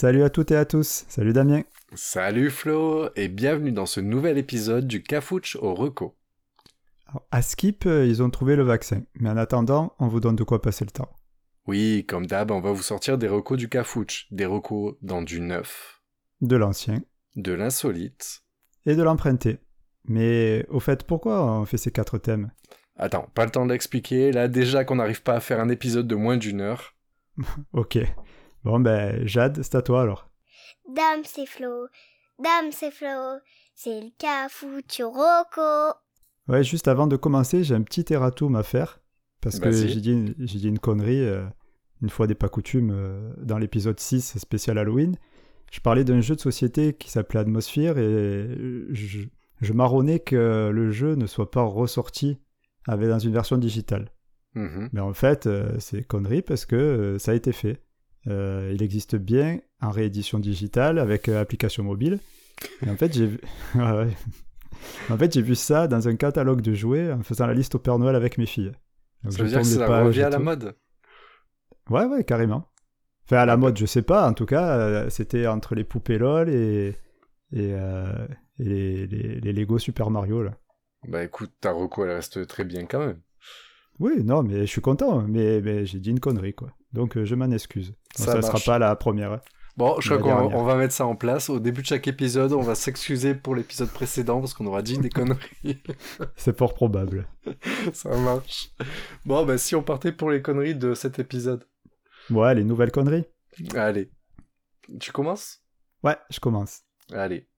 Salut à toutes et à tous, salut Damien. Salut Flo, et bienvenue dans ce nouvel épisode du Cafouche au Reco. à Skip, euh, ils ont trouvé le vaccin, mais en attendant, on vous donne de quoi passer le temps. Oui, comme d'hab, on va vous sortir des recos du Cafouche, des recos dans du neuf, De l'ancien de l'insolite. et de l'emprunté. Mais au fait, pourquoi on fait ces quatre thèmes? Attends, pas le temps de l'expliquer, là déjà qu'on n'arrive pas à faire un épisode de moins d'une heure. Ok. Bon ben, Jade, c'est à toi alors. Dame, c'est Flo. Dame, c'est Flo. C'est le. Ouais, juste avant de commencer, j'ai un petit erratum à faire. Parce que j'ai dit, dit une connerie, euh, une fois des pas coutumes, euh, dans l'épisode 6 spécial Halloween. Je parlais d'un jeu de société qui s'appelait Atmosphere et je, je marronnais que le jeu ne soit pas ressorti avec, dans une version digitale. Mhm. Mais en fait, euh, c'est connerie parce que euh, ça a été fait. Euh, il existe bien en réédition digitale avec euh, application mobile. Et en fait, j'ai vu... Ouais, ouais. En fait, j'ai vu ça dans un catalogue de jouets en faisant la liste au Père Noël avec mes filles. Donc, Ça veut dire que ça revient à la mode? Ouais, ouais, carrément. Enfin, à la mode, je sais pas. En tout cas, euh, c'était entre les poupées LOL et, et, euh, et les, les- les Lego Super Mario. Là. Bah écoute, ta reco elle reste très bien quand même. Oui, non, mais je suis content. Mais, mais j'ai dit une connerie, quoi. Donc, euh, je m'en excuse. Bon, Ça ne sera pas la première. hein. Bon, je crois qu'on va mettre ça en place. Au début de chaque épisode, on va s'excuser pour l'épisode précédent parce qu'on aura dit des conneries. C'est fort probable. ça marche. Bon, bah si on partait pour les conneries de cet épisode. Ouais, les nouvelles conneries. Allez. Tu commences? Ouais, je commence. Allez.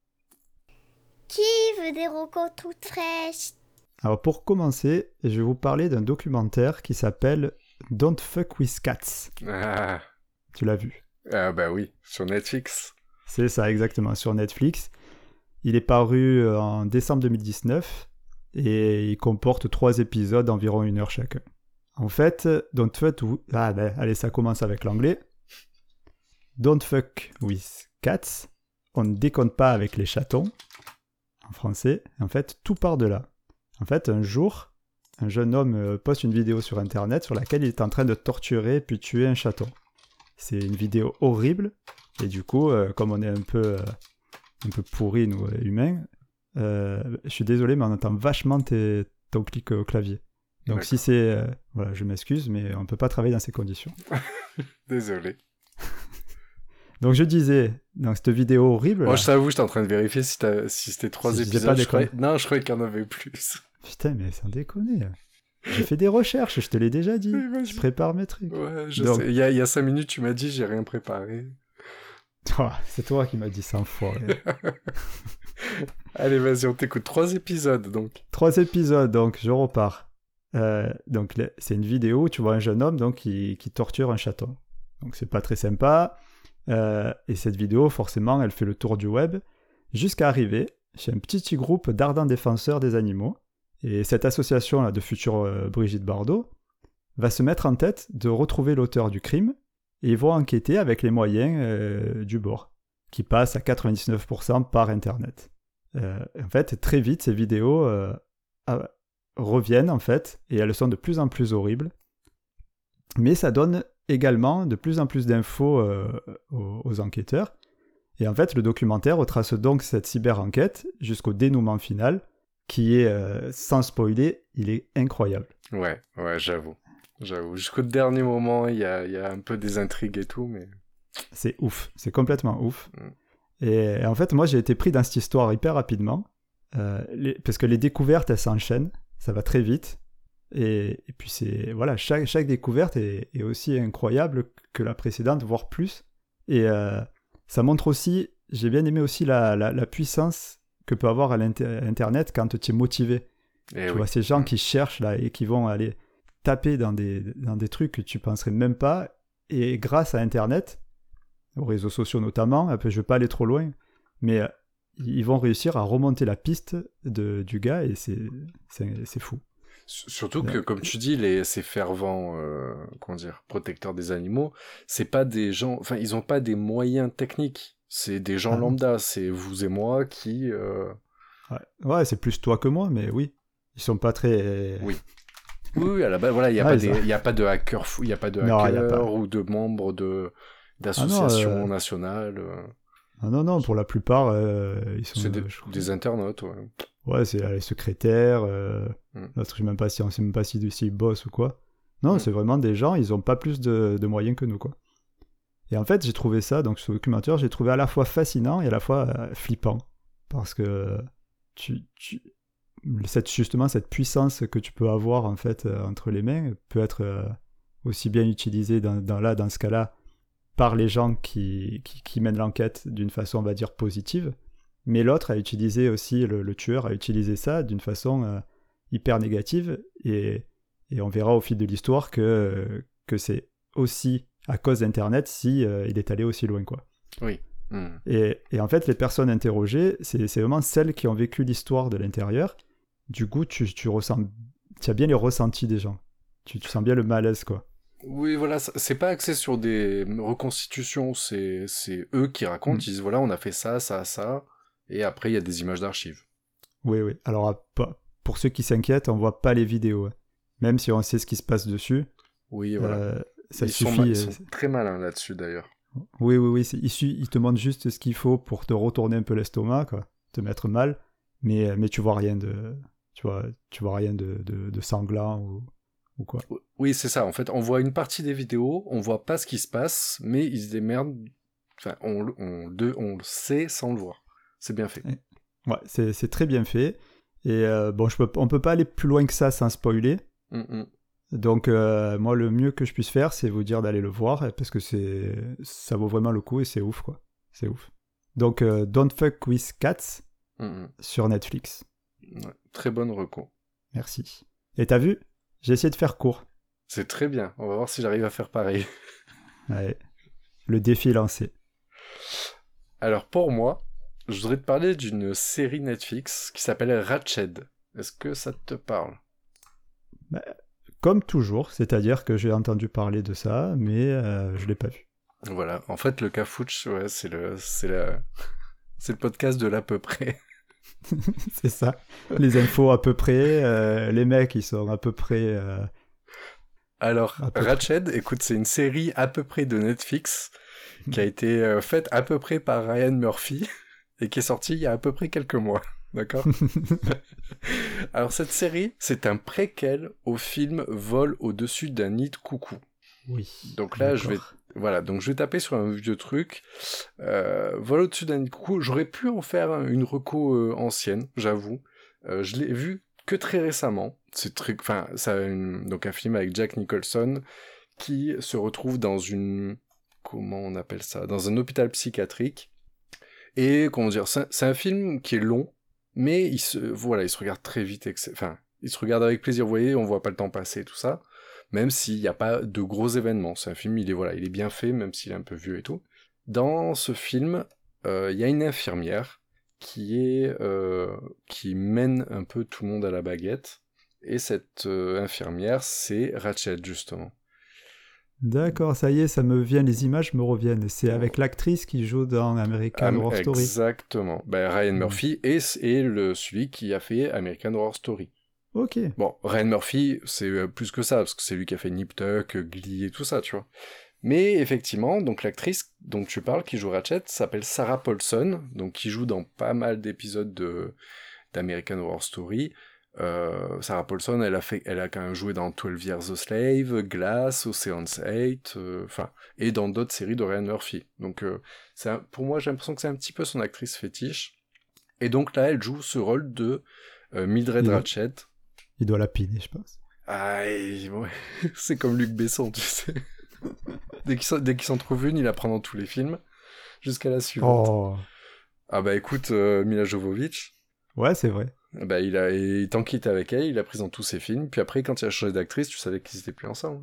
Qui veut des rocos toutes fraîches? Alors pour commencer, je vais vous parler d'un documentaire qui s'appelle Don't Fuck with Cats. Ah, Tu l'as vu ah bah oui, sur Netflix. C'est ça exactement sur Netflix. Il est paru euh, en décembre 2019 et il comporte trois épisodes d'environ une heure chacun. En fait, Don't Fuck with... Ah ben, allez, ça commence avec l'anglais. Don't Fuck with Cats. On ne déconne pas avec les chatons. En français. En fait, tout part de là. En fait, un jour, un jeune homme euh, poste une vidéo sur Internet sur laquelle il est en train de torturer puis tuer un chaton. C'est une vidéo horrible. Et du coup, euh, comme on est un peu, euh, un peu pourri, nous, humains, euh, je suis désolé, mais on entend vachement tes, ton clic au clavier. Donc si c'est... voilà, je m'excuse, mais on ne peut pas travailler dans ces conditions. Désolé. Donc je disais, dans cette vidéo horrible... Moi, là- je t'avoue, j'étais en train de vérifier si, si c'était trois Si je disais épisodes. pas je des croyais- Non, je croyais qu'il y en avait plus. Putain, mais sans déconner. J'ai fait des recherches, je te l'ai déjà dit. Oui. Je prépare mes trucs. Ouais, je Donc- sais. Il y, a, il y a cinq minutes, tu m'as dit, j'ai rien préparé. Oh, c'est toi qui m'as dit ça, enfoiré. Allez, vas-y, on t'écoute. Trois épisodes, donc. Trois épisodes, donc je repars. Euh, donc c'est une vidéo où tu vois un jeune homme donc qui, qui torture un chaton. Donc c'est pas très sympa. Euh, et cette vidéo, forcément, elle fait le tour du web jusqu'à arriver chez un petit groupe d'ardents défenseurs des animaux. Et cette association là, de future euh, Brigitte Bardot va se mettre en tête de retrouver l'auteur du crime et vont enquêter avec les moyens euh, du bord, qui passent à 99% par Internet. Euh, en fait, très vite, ces vidéos ah, reviennent en fait et elles sont de plus en plus horribles. Mais ça donne également de plus en plus d'infos aux enquêteurs. Et en fait, le documentaire retrace donc cette cyber-enquête jusqu'au dénouement final, qui est, euh, sans spoiler, il est incroyable. Ouais, ouais, j'avoue. J'avoue. Jusqu'au dernier moment, il y a, il y a un peu des intrigues et tout, mais. C'est ouf, c'est complètement ouf. Mm. Et en fait, moi, j'ai été pris dans cette histoire hyper rapidement, euh, les- parce que les découvertes, elles s'enchaînent, ça va très vite. Et, et puis, c'est voilà, chaque, chaque découverte est, est aussi incroyable que la précédente, voire plus. Et euh, ça montre aussi, j'ai bien aimé aussi la, la, la puissance que peut avoir à Internet quand tu es motivé. Eh tu oui. vois, ces gens Mm. qui cherchent là et qui vont aller taper dans des, dans des trucs que tu penserais même pas. Et grâce à Internet, aux réseaux sociaux notamment, peu, je ne vais pas aller trop loin, mais euh, ils vont réussir à remonter la piste de, du gars et c'est fou. Surtout que, comme tu dis, les, ces fervents, euh, comment dire, protecteurs des animaux, c'est pas des gens, enfin, ils ont pas des moyens techniques. C'est des gens Ah lambda. C'est vous et moi qui, euh, Ouais, Ouais, c'est plus toi que moi, mais oui. Ils sont pas très. Oui. Oui, oui, à la base, voilà, il n'y a, Ah, ils a pas de hacker fou, il n'y a pas de Non, hacker pas. ou de membres de d'associations nationales. Ah non, non, pour la plupart, ils sont C'est des, des internautes, ouais. Ouais, c'est les secrétaires. Mm. Je sais même pas si on sait même pas si s'ils bossent ou quoi. Non, Mm. c'est vraiment des gens, ils ont pas plus de, de moyens que nous, quoi. Et en fait, j'ai trouvé ça, donc ce documentaire, j'ai trouvé à la fois fascinant et à la fois euh, flippant. Parce que cette, justement, cette puissance que tu peux avoir, en fait, euh, entre les mains peut être euh, aussi bien utilisée dans, là, dans ce cas-là, par les gens qui, qui, mènent l'enquête d'une façon, on va dire, positive. Mais l'autre a utilisé aussi, le, le tueur a utilisé ça d'une façon hyper négative. Et, et on verra au fil de l'histoire que, que c'est aussi à cause d'Internet si euh, il est allé aussi loin. quoi. Mm. Et, et en fait, les personnes interrogées, c'est vraiment celles qui ont vécu l'histoire de l'intérieur. Du coup, tu, tu ressens, tu as bien les ressentis des gens. Tu, tu sens bien le malaise, quoi. Oui, voilà, c'est pas axé sur des reconstitutions, c'est eux qui racontent, Mm. ils disent voilà, on a fait ça, ça, ça, et après il y a des images d'archives. Oui, oui. Alors, pour ceux qui s'inquiètent, on voit pas les vidéos. hein. Même si on sait ce qui se passe dessus, Oui, voilà. euh, ça ils, suffit. ils euh, sont très malins là-dessus d'ailleurs. Oui, oui, oui. c'est- Il, su- il te montre juste ce qu'il faut pour te retourner un peu l'estomac, quoi, te mettre mal, mais, mais tu vois rien de, tu vois, tu vois rien de, de, de sanglant ou, ou quoi. Oui, c'est ça, en fait, on voit une partie des vidéos, on voit pas ce qui se passe, mais ils se démerdent, enfin, on, le- on, de- on le sait sans le voir. C'est bien fait. Ouais, c'est c'est très bien fait. Et euh, bon, je peux, on peut pas aller plus loin que ça sans spoiler. Mm, mm. Donc, euh, moi, le mieux que je puisse faire, c'est vous dire d'aller le voir, parce que c'est, ça vaut vraiment le coup et c'est ouf, quoi. C'est ouf. Donc, euh, Don't Fuck With Cats sur Netflix. Ouais, très bonne reco. Merci. Et t'as vu? J'ai essayé de faire court. C'est très bien, on va voir si j'arrive à faire pareil. Ouais. Le défi est lancé. Alors pour moi, je voudrais te parler d'une série Netflix qui s'appelle Ratched. Est-ce que ça te parle? Comme toujours, c'est-à-dire que j'ai entendu parler de ça, mais euh, je l'ai pas vu. Voilà, en fait le Cafouche, ouais, c'est le, c'est la, c'est le podcast de l'à peu près. c'est ça. Les infos à peu près, euh, les mecs ils sont à peu près. euh, Alors, peu Ratched, écoute, c'est une série à peu près de Netflix qui a été euh, faite à peu près par Ryan Murphy et qui est sortie il y a à peu près quelques mois. D'accord Alors, cette série, c'est un préquel au film Vol au-dessus d'un nid de coucou. Oui. Donc là, je vais-. Voilà, donc je vais taper sur un vieux truc. Euh, Vol au-dessus d'un nid de coucou, j'aurais pu en faire une reco euh, ancienne, j'avoue. Euh, je l'ai vu que très récemment. C'est très, enfin, ça, une- donc un film avec Jack Nicholson qui se retrouve dans une, comment on appelle ça, dans un hôpital psychiatrique. Et comment dire, c'est un- c'est un film qui est long, mais il se, voilà, il se regarde très vite. Enfin, il se regarde avec plaisir. Vous voyez, on voit pas le temps passer, tout ça même s'il n'y a pas de gros événements. C'est un film, il est voilà, il est bien fait, même s'il est un peu vieux et tout. Dans ce film, euh, il y a une infirmière qui est euh, qui mène un peu tout le monde à la baguette. Et cette euh, infirmière, c'est Ratched justement. D'accord, ça y est, ça me vient, les images me reviennent. C'est avec l'actrice qui joue dans American Am- Horror Story. Exactement. Ben, Ryan. Murphy est, est le celui qui a fait American Horror Story. Ok. Bon, Ryan Murphy, c'est euh, plus que ça, parce que c'est lui qui a fait Nip Tuck, Glee et tout ça, tu vois. Mais effectivement, donc l'actrice dont tu parles, qui joue Ratchet, s'appelle Sarah Paulson, donc qui joue dans pas mal d'épisodes de d'American Horror Story. Euh, Sarah Paulson, elle a fait, elle a quand même joué dans 12 Years a Slave, Glass, Ocean's 8, euh, et dans d'autres séries de Ryan Murphy. Donc, euh, un- pour moi, j'ai l'impression que c'est un petit peu son actrice fétiche. Et donc là, elle joue ce rôle de euh, Mildred Il- Ratchet, Il doit la piner, je pense. ah, ouais. c'est comme Luc Besson, tu sais. dès qu'il s'en- trouve une, il la prend dans tous les films, jusqu'à la suivante. Oh. Ah bah écoute, Mila Jovovich, Ouais, c'est vrai. Bah il a, qu'il était avec elle, il a pris dans tous ses films, puis après quand il a changé d'actrice, tu savais qu'ils étaient plus ensemble.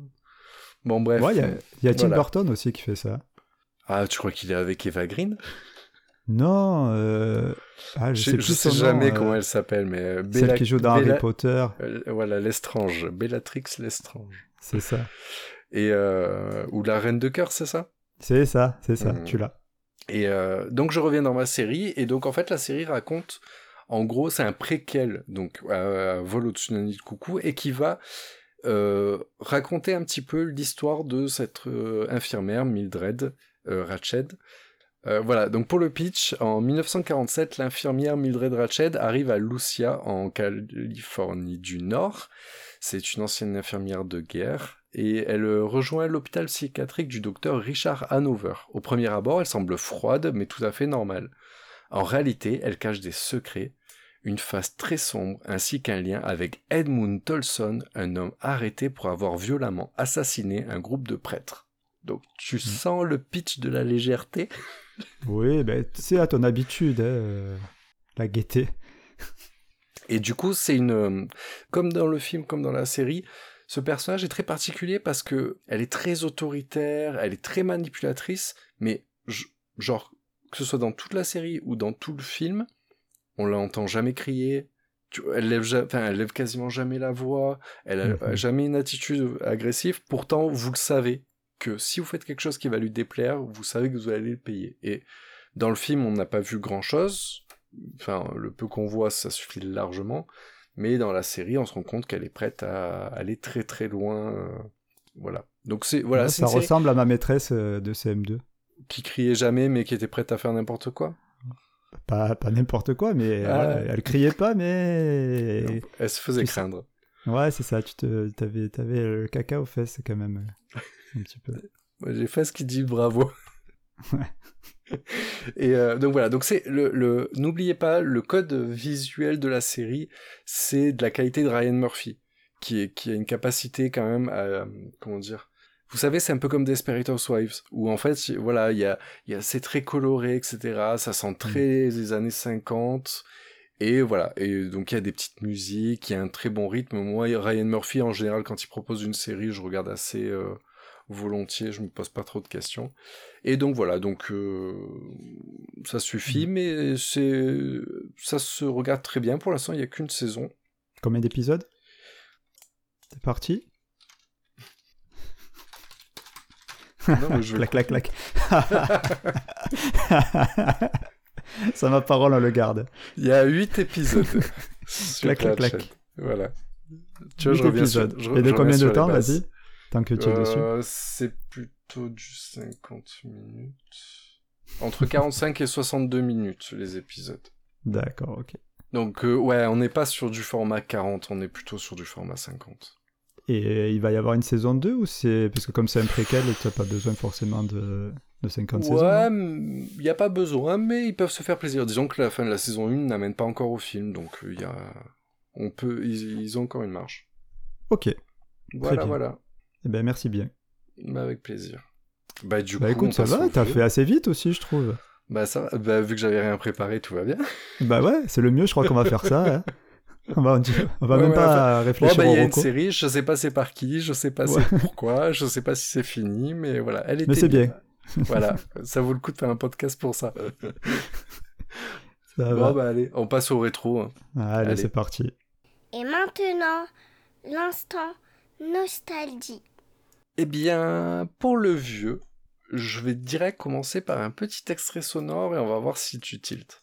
Bon bref. Ouais, il y a, il y a Tim Voilà. Burton aussi qui fait ça. Ah, tu crois qu'il est avec Eva Green? Non, euh... ah, je, sais je plus sais nom, jamais euh, comment elle s'appelle, mais euh, Celle qui joue dans Bella- Harry Potter, euh, voilà, Lestrange, Bellatrix Lestrange. c'est ça. Et euh, ou la Reine de cœur, c'est ça? C'est ça, c'est ça, Mhm. tu l'as. Et euh, donc je reviens dans ma série, et donc en fait la série raconte, en gros c'est un préquel, donc à, à Vol d'un nid de coucou, et qui va euh, raconter un petit peu l'histoire de cette euh, infirmière, Mildred, euh, Ratched. Voilà, donc pour le pitch, en 1947, l'infirmière Mildred Ratched arrive à Lucia, en Californie du Nord. C'est une ancienne infirmière de guerre, et elle rejoint l'hôpital psychiatrique du docteur Richard Hanover. Au premier abord, elle semble froide, mais tout à fait normale. En réalité, elle cache des secrets, une face très sombre, ainsi qu'un lien avec Edmund Tolson, un homme arrêté pour avoir violemment assassiné un groupe de prêtres. Donc tu sens le pitch de la légèreté? Oui, ben, c'est à ton habitude, hein, euh, la gaieté. Et du coup, c'est une. euh, Comme dans le film, comme dans la série, ce personnage est très particulier parce que elle est très autoritaire, elle est très manipulatrice, mais genre, que ce soit dans toute la série ou dans tout le film, on l'entend jamais crier. Tu- Elle lève, ja- enfin, elle lève quasiment jamais la voix, elle a Mhm. jamais une attitude agressive. Pourtant, vous le savez que si vous faites quelque chose qui va lui déplaire, vous savez que vous allez le payer. Et dans le film, on n'a pas vu grand chose. Enfin, le peu qu'on voit, ça suffit largement. Mais dans la série, on se rend compte qu'elle est prête à aller très très loin. euh, voilà. Donc c'est voilà, ça série ressemble à ma maîtresse euh, de CM2. qui criait jamais, mais qui était prête à faire n'importe quoi. Pas, pas n'importe quoi, mais Ah. voilà, elle criait pas, mais... Elle se faisait tu sais- craindre. Ouais, c'est ça, tu te, t'avais, t'avais le caca aux fesses quand même. euh, Un petit peu. Ouais, J'ai fait ce qui dit bravo. Et euh, donc voilà, donc c'est le, le n'oubliez pas le code visuel de la série, c'est de la qualité de Ryan Murphy, qui est qui a une capacité quand même à euh, comment dire. Vous savez, c'est un peu comme Desperate Housewives, où en fait, voilà, il y a, y a, c'est très coloré, etc. Ça sent très les années 50. Et voilà. Et donc, il y a des petites musiques, il y a un très bon rythme. Moi, Ryan Murphy, en général, quand il propose une série, je regarde assez euh, volontiers, je me pose pas trop de questions. Et donc, voilà. Donc, euh, ça suffit, mais c'est, ça se regarde très bien. Pour l'instant, il y a qu'une saison. Combien d'épisodes? C'est parti? Non, je Clac, clac, clac. Ça, ma parole, on le garde. Il y a 8 épisodes. sur Clac, clac, clac. Voilà. Tu vois, je reviens sur, épisodes. je- Et de je combien de sur temps, vas-y Tant que tu es dessus. Euh, C'est plutôt du 50 minutes. Entre 45 et 62 minutes, les épisodes. D'accord, ok. Donc, euh, ouais, on n'est pas sur du format 40, on est plutôt sur du format 50. Et il va y avoir une saison 2 ou c'est. Parce que comme c'est un préquel, tu n'as pas besoin forcément de, de 50 saisons. Ouais, il n'y a pas besoin, mais ils peuvent se faire plaisir. Disons que la fin de la saison 1 n'amène pas encore au film, donc il y a... On peut... ils, ils ont encore une marge. Ok. Voilà, bien. voilà. Eh ben, merci bien. Bah, avec plaisir. Bah, du Bah coup, écoute, ça va, t'as fait assez vite aussi, je trouve. Bah, ça. Bah, vu que j'avais rien préparé, tout va bien. Bah ouais, c'est le mieux, je crois qu'on va faire ça. hein. On va, on va Ouais, même ouais, pas Bon, réfléchir bah, il y a au une série, je sais pas c'est par qui, je sais pas Ouais. c'est pourquoi, je sais pas si c'est fini, mais voilà, elle était Mais c'est bien. voilà, ça vaut le coup de faire un podcast pour ça. Ça bon, va. bah, allez, on passe au rétro. hein. Allez, allez. c'est parti. Et maintenant, l'instant nostalgie. Eh bien, pour le vieux, je vais direct commencer par un petit extrait sonore et on va voir si tu tiltes.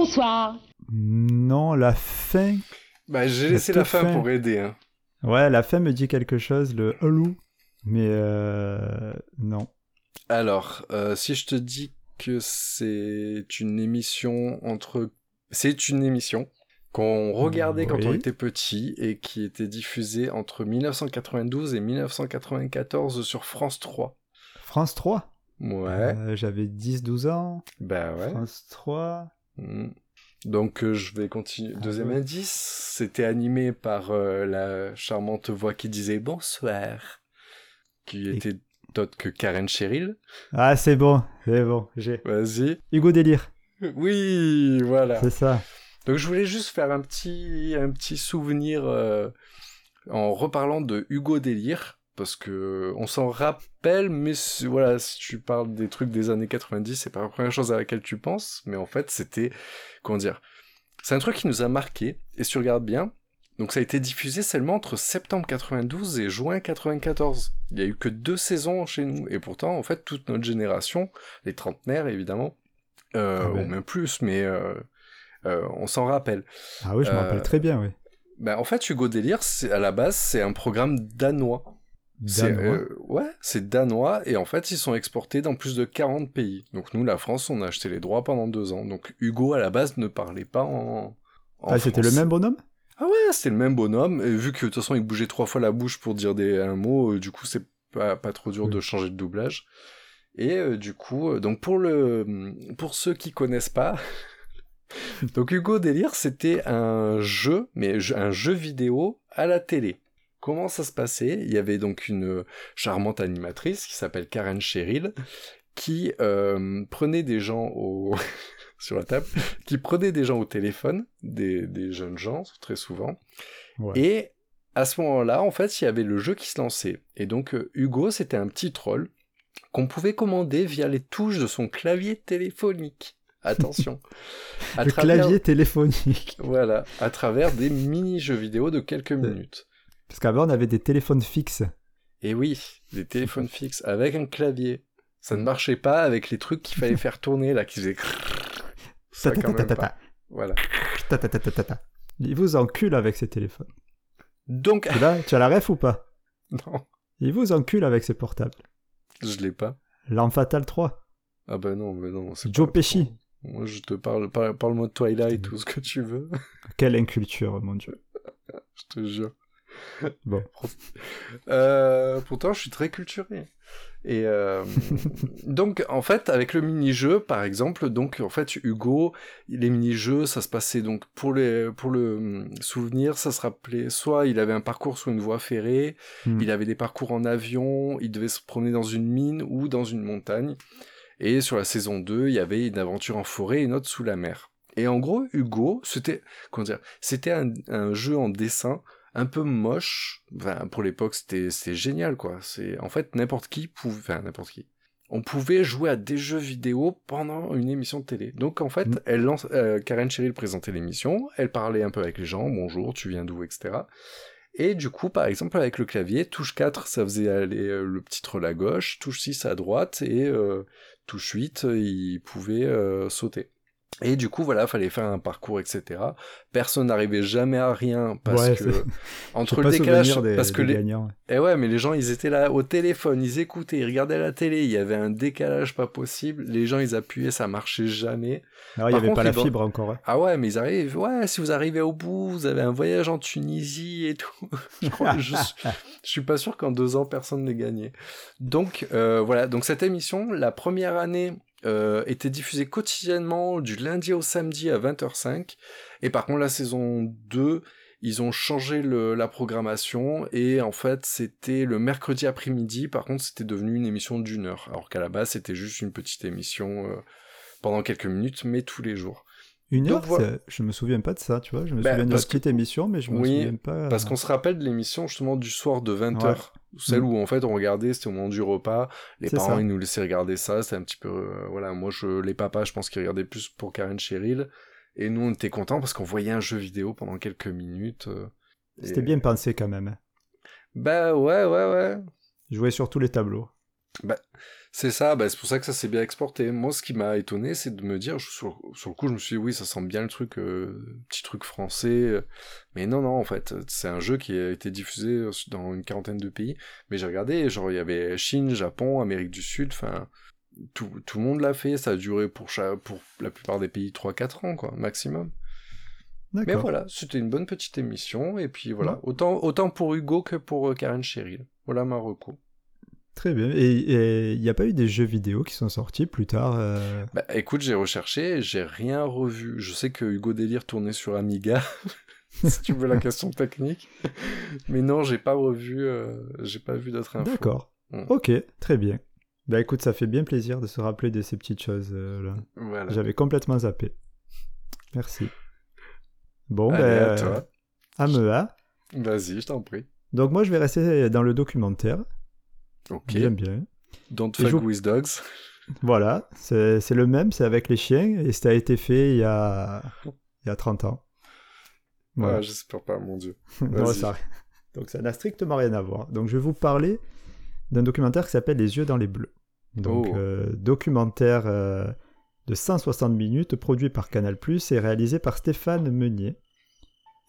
Bonsoir. Non, la fin. Bah, j'ai La laissé la fin fin. pour aider. Hein. Ouais, la fin me dit quelque chose, le hello. Mais euh, non. Alors, euh, si je te dis que c'est une émission entre... C'est une émission qu'on regardait quand on était petit et qui était diffusée entre 1992 et 1994 sur France 3. France 3. Ouais, Euh, J'avais 10-12 ans. bah ouais. France 3. Mm. Donc euh, je vais continuer. Ah Deuxième indice, c'était animé par euh, la charmante voix qui disait bonsoir, qui était d'autre que Karen Cheryl. Ah, c'est bon, c'est bon, j'ai. Vas-y. Hugo Délire, Oui, voilà. c'est ça. Donc je voulais juste faire un petit, un petit souvenir euh, en reparlant de Hugo Délire, parce que on s'en rappelle, mais voilà, si tu parles des trucs des années 90, c'est pas la première chose à laquelle tu penses, mais en fait c'était, comment dire, c'est un truc qui nous a marqué, et si tu regardes bien, Donc ça a été diffusé seulement entre septembre 92 et juin 94. Il n'y a eu que deux saisons chez nous. Et pourtant, en fait, toute notre génération, les trentenaires évidemment, euh, Ah ou même plus, mais euh, euh, on s'en rappelle. Ah oui, je me rappelle très bien, oui. Ben, en fait, Hugo Délire, à la base, c'est un programme danois. C'est, Danois. euh, ouais, c'est danois, et en fait, ils sont exportés dans plus de 40 pays. Donc nous, la France, on a acheté les droits pendant deux ans. Donc Hugo, à la base, ne parlait pas en... en Ah, c'était le même bonhomme? Ah ouais, c'était le même bonhomme, et vu que de toute façon il bougeait trois fois la bouche pour dire des, un mot, euh, du coup c'est pas, pas trop dur Oui. de changer de doublage. Et euh, du coup, donc pour le, pour ceux qui connaissent pas, donc Hugo Délire c'était un jeu, mais un jeu vidéo à la télé. Comment ça se passait Il y avait donc une charmante animatrice qui s'appelle Karen Cheryl, qui euh, prenait des gens au sur la table, qui prenait des gens au téléphone, des, des jeunes gens très souvent, Ouais. et à ce moment-là, en fait, il y avait le jeu qui se lançait. Et donc euh, Hugo, c'était un petit troll qu'on pouvait commander via les touches de son clavier téléphonique. Attention. À Le travers- clavier téléphonique. Voilà, à travers des mini-jeux vidéo de quelques minutes. Parce qu'avant, on avait des téléphones fixes. Et oui, des téléphones fixes avec un clavier. Ça ne marchait pas avec les trucs qu'il fallait faire tourner là, qui faisaient. Ça, quand même pas. Ta-ta-ta-ta-ta. Voilà. Il vous encule avec ces téléphones. Donc, Tu l'as- tu as la ref ou pas? Non, Il vous encule avec ses portables. je l'ai pas. L'Arme Fatale 3. Ah bah non, mais non. c'est Joe pas- Pesci. Moi, je te parle, par- parle-moi de Twilight, tout ce que tu veux. Quelle inculture, mon dieu. je te jure. Bon. Euh, pourtant, je suis très culturé. Et euh, donc, en fait, avec le mini-jeu, par exemple, donc en fait, Hugo, les mini-jeux, ça se passait donc pour les pour le hum, souvenir, ça se rappelait soit il avait un parcours sur une voie ferrée, Hmm. il avait des parcours en avion, il devait se promener dans une mine ou dans une montagne. Et sur la saison 2, il y avait une aventure en forêt et une autre sous la mer. Et en gros, Hugo, c'était comment dire, c'était un, un jeu en dessin un peu moche. Enfin, pour l'époque, c'était génial quoi. C'est en fait n'importe qui pouvait, enfin n'importe qui. On pouvait jouer à des jeux vidéo pendant une émission de télé. Donc en fait, Mm. elle lance, euh, Karen Cheryl présentait l'émission, elle parlait un peu avec les gens, bonjour, tu viens d'où, etc. Et du coup, par exemple, avec le clavier, touche 4, ça faisait aller euh, le petit troll à gauche, touche 6 à droite, et euh, touche 8, euh, il pouvait sauter. Et du coup, voilà, fallait faire un parcours, etc. Personne n'arrivait jamais à rien parce Ouais, que entre le décalage, des, parce que les, gagnants. et ouais, mais les gens, ils étaient là au téléphone, ils écoutaient, ils regardaient la télé, il y avait un décalage pas possible. Les gens, ils appuyaient, ça marchait jamais. Alors, il n'y avait contre, pas la fibre encore. hein. Ah ouais, mais ils arrivent, ouais, si vous arrivez au bout, vous avez un voyage en Tunisie et tout. je, crois, je, suis- je suis pas sûr qu'en deux ans, personne n'ait gagné. Donc, euh, voilà, donc cette émission, la première année, euh, était diffusée quotidiennement du lundi au samedi à 20h05. Et par contre, la saison 2, ils ont changé la programmation et en fait, c'était le mercredi après-midi. Par contre, c'était devenu une émission d'une heure. Alors qu'à la base, c'était juste une petite émission euh, pendant quelques minutes, mais tous les jours. Une Donc, heure, c'est- je me souviens pas de ça, tu vois. Je me Bah, souviens de la parce que- petite émission, mais je me Oui, souviens pas. Parce qu'on se rappelle de l'émission justement du soir de 20h. Ouais. Celle Mm. où en fait on regardait, c'était au moment du repas. Les parents ça. ils nous laissaient regarder ça. C'était un petit peu. euh, voilà, moi je, les papas je pense qu'ils regardaient plus pour Karen Cheryl. Et nous on était contents parce qu'on voyait un jeu vidéo pendant quelques minutes. euh, C'était et- bien pensé quand même. Bah ouais, ouais, ouais. Jouer sur tous les tableaux. C'est ça, bah, c'est pour ça que ça s'est bien exporté. Moi, ce qui m'a étonné, c'est de me dire, je- sur, sur le coup, je me suis dit, oui, ça sent bien le truc, euh, petit truc français. euh, Mais non, non, en fait, c'est un jeu qui a été diffusé dans une quarantaine de pays. Mais j'ai regardé, genre, il y avait Chine, Japon, Amérique du Sud, enfin, tout, tout le monde l'a fait. Ça a duré pour, pour la plupart des pays 3-4 ans, quoi, maximum. Mais voilà, c'était une bonne petite émission. Et puis voilà, Ouais. autant, autant pour Hugo que pour euh, Karen Cheryl. Voilà ma reco. Très bien. Et il n'y a pas eu des jeux vidéo qui sont sortis plus tard euh, Bah écoute, j'ai recherché, j'ai rien revu. Je sais que Hugo Délire tournait sur Amiga, si tu veux la question technique. Mais non, j'ai pas revu, euh, j'ai pas vu d'autres infos. D'accord. Mm. Ok, très bien. Bah écoute, ça fait bien plaisir de se rappeler de ces petites choses euh, là. Voilà. J'avais complètement zappé. Merci. Bon, Allez, ben, à toi. Amea. Vas-y, je t'en prie. Donc moi, je vais rester dans le documentaire. Ok. Bien, bien. Don't fuck with dogs. Voilà, c'est le même, c'est avec les chiens, et ça a été fait il y a, il y a 30 ans. Voilà. Ah, j'espère pas, mon dieu. Non, ça- Donc ça n'a strictement rien à voir. Donc je vais vous parler d'un documentaire qui s'appelle Les yeux dans les bleus. Donc Oh. euh, documentaire euh, de 160 minutes produit par Canal+ et réalisé par Stéphane Meunier.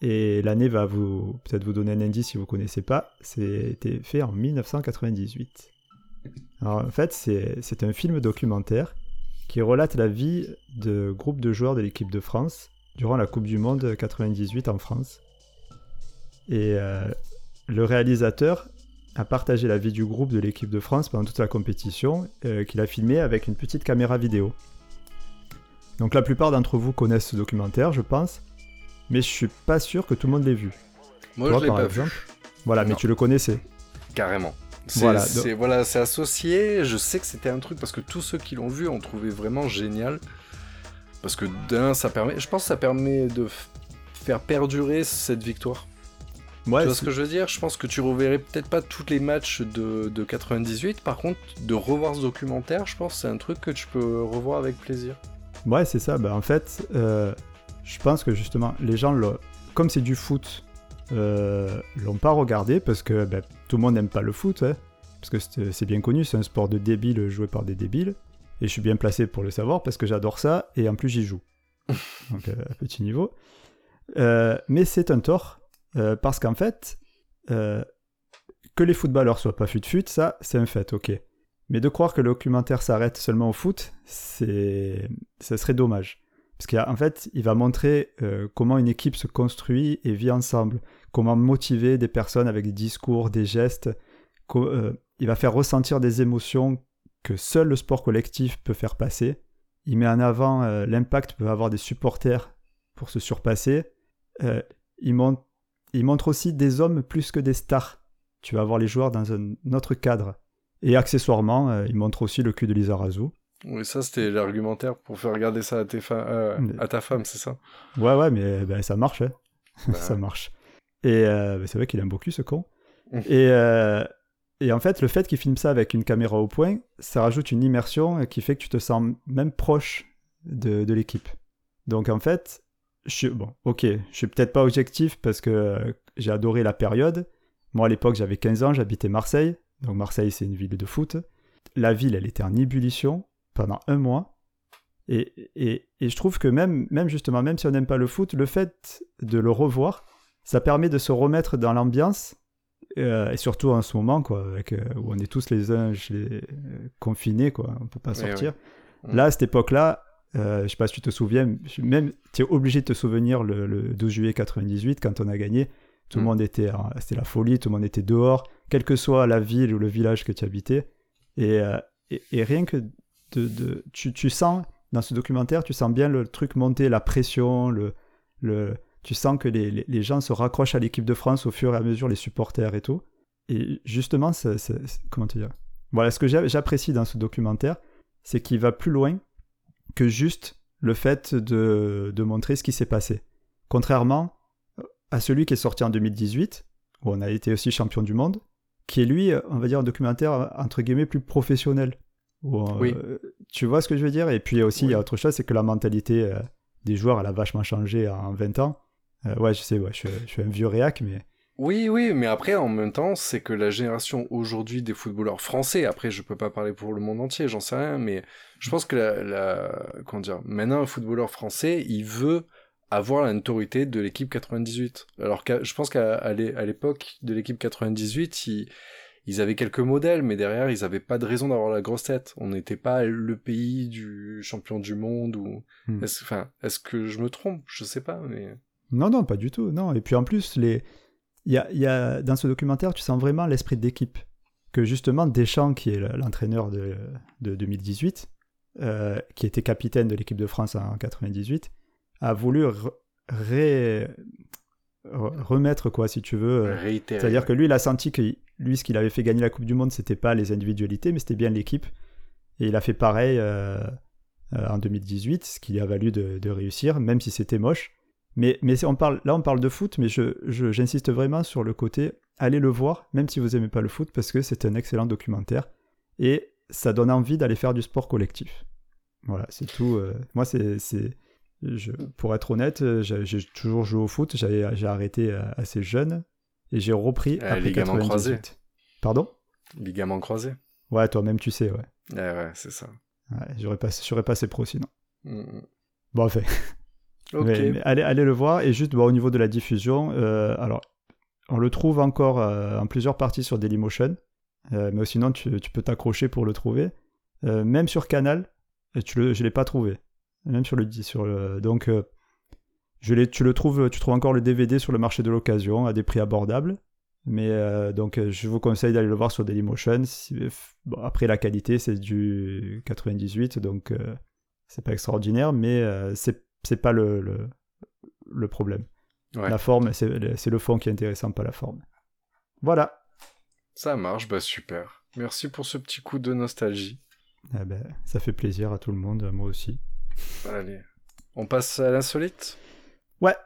Et l'année va peut-être vous donner un indice si vous connaissez pas. C'était fait en 1998. Alors en fait c'est un film documentaire qui relate la vie de groupes de joueurs de l'équipe de France durant la Coupe du Monde 98 en France. Et euh, le réalisateur a partagé la vie du groupe de l'équipe de France pendant toute la compétition, euh, qu'il a filmé avec une petite caméra vidéo. Donc la plupart d'entre vous connaissent ce documentaire, je pense, mais je suis pas sûr que tout le monde l'ait vu. Moi, Toi, je l'ai pas exemple vu. Voilà, mais tu le connaissais. Carrément. C'est Voilà, c'est- voilà, associé. Je sais que c'était un truc parce que tous ceux qui l'ont vu ont trouvé vraiment génial. Parce que d'un, ça permet. Je pense que ça permet de faire perdurer cette victoire. Ouais, tu vois ce que je veux dire? Je pense que tu reverrais peut-être pas tous les matchs de, de 98. Par contre, de revoir ce documentaire, je pense que c'est un truc que tu peux revoir avec plaisir. Ouais, c'est ça. Bah, en fait, euh, je pense que justement, les gens, le- comme c'est du foot, euh, l'ont pas regardé parce que bah, tout le monde n'aime pas le foot. hein. parce que c'est bien connu, c'est un sport de débiles joué par des débiles. Et je suis bien placé pour le savoir parce que j'adore ça et en plus j'y joue. Donc, euh, à petit niveau. Euh, mais c'est un tort euh, parce qu'en fait, que les footballeurs soient pas fut-fut, ça, c'est un fait, ok. Mais de croire que le documentaire s'arrête seulement au foot, c'est, ça serait dommage. Parce qu'en fait, il va montrer euh, comment une équipe se construit et vit ensemble, comment motiver des personnes avec des discours, des gestes. euh, il va faire ressentir des émotions que seul le sport collectif peut faire passer. Il met en avant euh, l'impact que peuvent avoir des supporters pour se surpasser. Il, montre, aussi des hommes plus que des stars. Tu vas voir les joueurs dans un autre cadre. Et accessoirement, il montre aussi le cul de Lisa Razou. Oui, ça c'était l'argumentaire pour faire regarder ça à, tes fa- euh, à ta femme, c'est ça Ouais, ouais, mais ben, ça marche. hein. Bah, ça marche. Et euh, ben, c'est vrai qu'il aime beaucoup ce con. Mm. et, euh, et en fait, le fait qu'il filme ça avec une caméra au point, ça rajoute une immersion qui fait que tu te sens même proche de, de l'équipe. Donc en fait, je suis, bon, ok, je suis peut-être pas objectif parce que j'ai adoré la période. Moi à l'époque j'avais 15 ans, j'habitais Marseille. Donc Marseille c'est une ville de foot. La ville elle était en ébullition pendant un mois. Et, et, et je trouve que même, même justement, même si on n'aime pas le foot, le fait de le revoir, ça permet de se remettre dans l'ambiance, euh, et surtout en ce moment, quoi, avec, euh, où on est tous les uns les, euh, confinés, quoi, on peut pas sortir. oui. Mm. Là, à cette époque-là, je sais pas si tu te souviens, même tu es obligé de te souvenir le, le 12 juillet 98 quand on a gagné. Tout le Mm. monde était, c'était la folie, tout le monde était dehors, quelle que soit la ville ou le village que tu habitais. Et, et, et rien que de, tu, sens dans ce documentaire, tu sens bien le truc monter, la pression, le, tu sens que les, gens se raccrochent à l'équipe de France au fur et à mesure, les supporters et tout. Et justement, c'est- c'est- comment te dire? Voilà, ce que j'a- j'apprécie dans ce documentaire, c'est qu'il va plus loin que juste le fait de, de montrer ce qui s'est passé. Contrairement à celui qui est sorti en 2018, où on a été aussi champion du monde, qui est lui, on va dire, un documentaire entre guillemets plus professionnel. Où, euh, Oui. Tu vois ce que je veux dire? Et puis aussi, il y a autre chose, c'est que la mentalité euh, des joueurs, elle a vachement changé en 20 ans. Euh, ouais, je sais, ouais, je, suis- je suis un vieux réac, mais Oui, oui, mais après, en même temps, c'est que la génération aujourd'hui des footballeurs français, après, je peux pas parler pour le monde entier, j'en sais rien, mais je pense que la, la- comment dire, maintenant, un footballeur français, il veut avoir la notoriété de l'équipe 98. Alors que je pense qu'à à l'époque de l'équipe 98, ils, ils avaient quelques modèles, mais derrière, ils avaient pas de raison d'avoir la grosse tête. On n'était pas le pays du champion du monde ou, Hmm. est-ce, enfin, est-ce que je me trompe? Je sais pas, mais... Non, non, pas du tout. Non. Et puis en plus, les... il y a, y a, dans ce documentaire, tu sens vraiment l'esprit d'équipe. Que justement, Deschamps, qui est le- l'entraîneur de, de 2018, euh, qui était capitaine de l'équipe de France en 98, a voulu re- ré- remettre, quoi, si tu veux. euh, Réitérer. C'est-à-dire que lui, il a senti que lui, ce qu'il avait fait gagner la Coupe du Monde, c'était pas les individualités, mais c'était bien l'équipe. Et il a fait pareil euh, euh, en 2018, ce qui lui a valu de, de réussir, même si c'était moche. Mais, mais c'est- on parle, là, on parle de foot, mais je, je- j'insiste vraiment sur le côté, allez le voir, même si vous aimez pas le foot, parce que c'est un excellent documentaire. Et ça donne envie d'aller faire du sport collectif. Voilà, c'est tout. euh, moi, c'est, c'est, Je, pour être honnête, euh, j'ai toujours joué au foot. J'ai arrêté euh, assez jeune et j'ai repris Ah, après ligament 98. croisé. Pardon? Ligament croisé. Ouais, toi-même tu sais, ouais. Ouais, ouais, c'est ça. ouais J'aurais pas, passé pro sinon. Mm. Bon, enfin. Ok. Mais, mais allez, allez le voir. Et juste bon, au niveau de la diffusion, euh, alors on le trouve encore euh, en plusieurs parties sur Dailymotion, euh, mais sinon tu, tu peux t'accrocher pour le trouver. Euh, même sur Canal, euh, tu le, je l'ai pas trouvé. Même sur le sur le, donc euh, je tu le trouves, tu trouves encore le DVD sur le marché de l'occasion à des prix abordables. Mais euh, donc euh, je vous conseille d'aller le voir sur Dailymotion. Bon, après la qualité c'est du 98, donc euh, c'est pas extraordinaire, mais euh, c'est c'est pas le, le, le problème. Ouais. La forme, c'est le fond qui est intéressant, pas la forme. Voilà. Ça marche, bah super. Merci pour ce petit coup de nostalgie. Eh ben, ça fait plaisir à tout le monde, moi aussi. Allez. On passe à l'insolite? Ouais,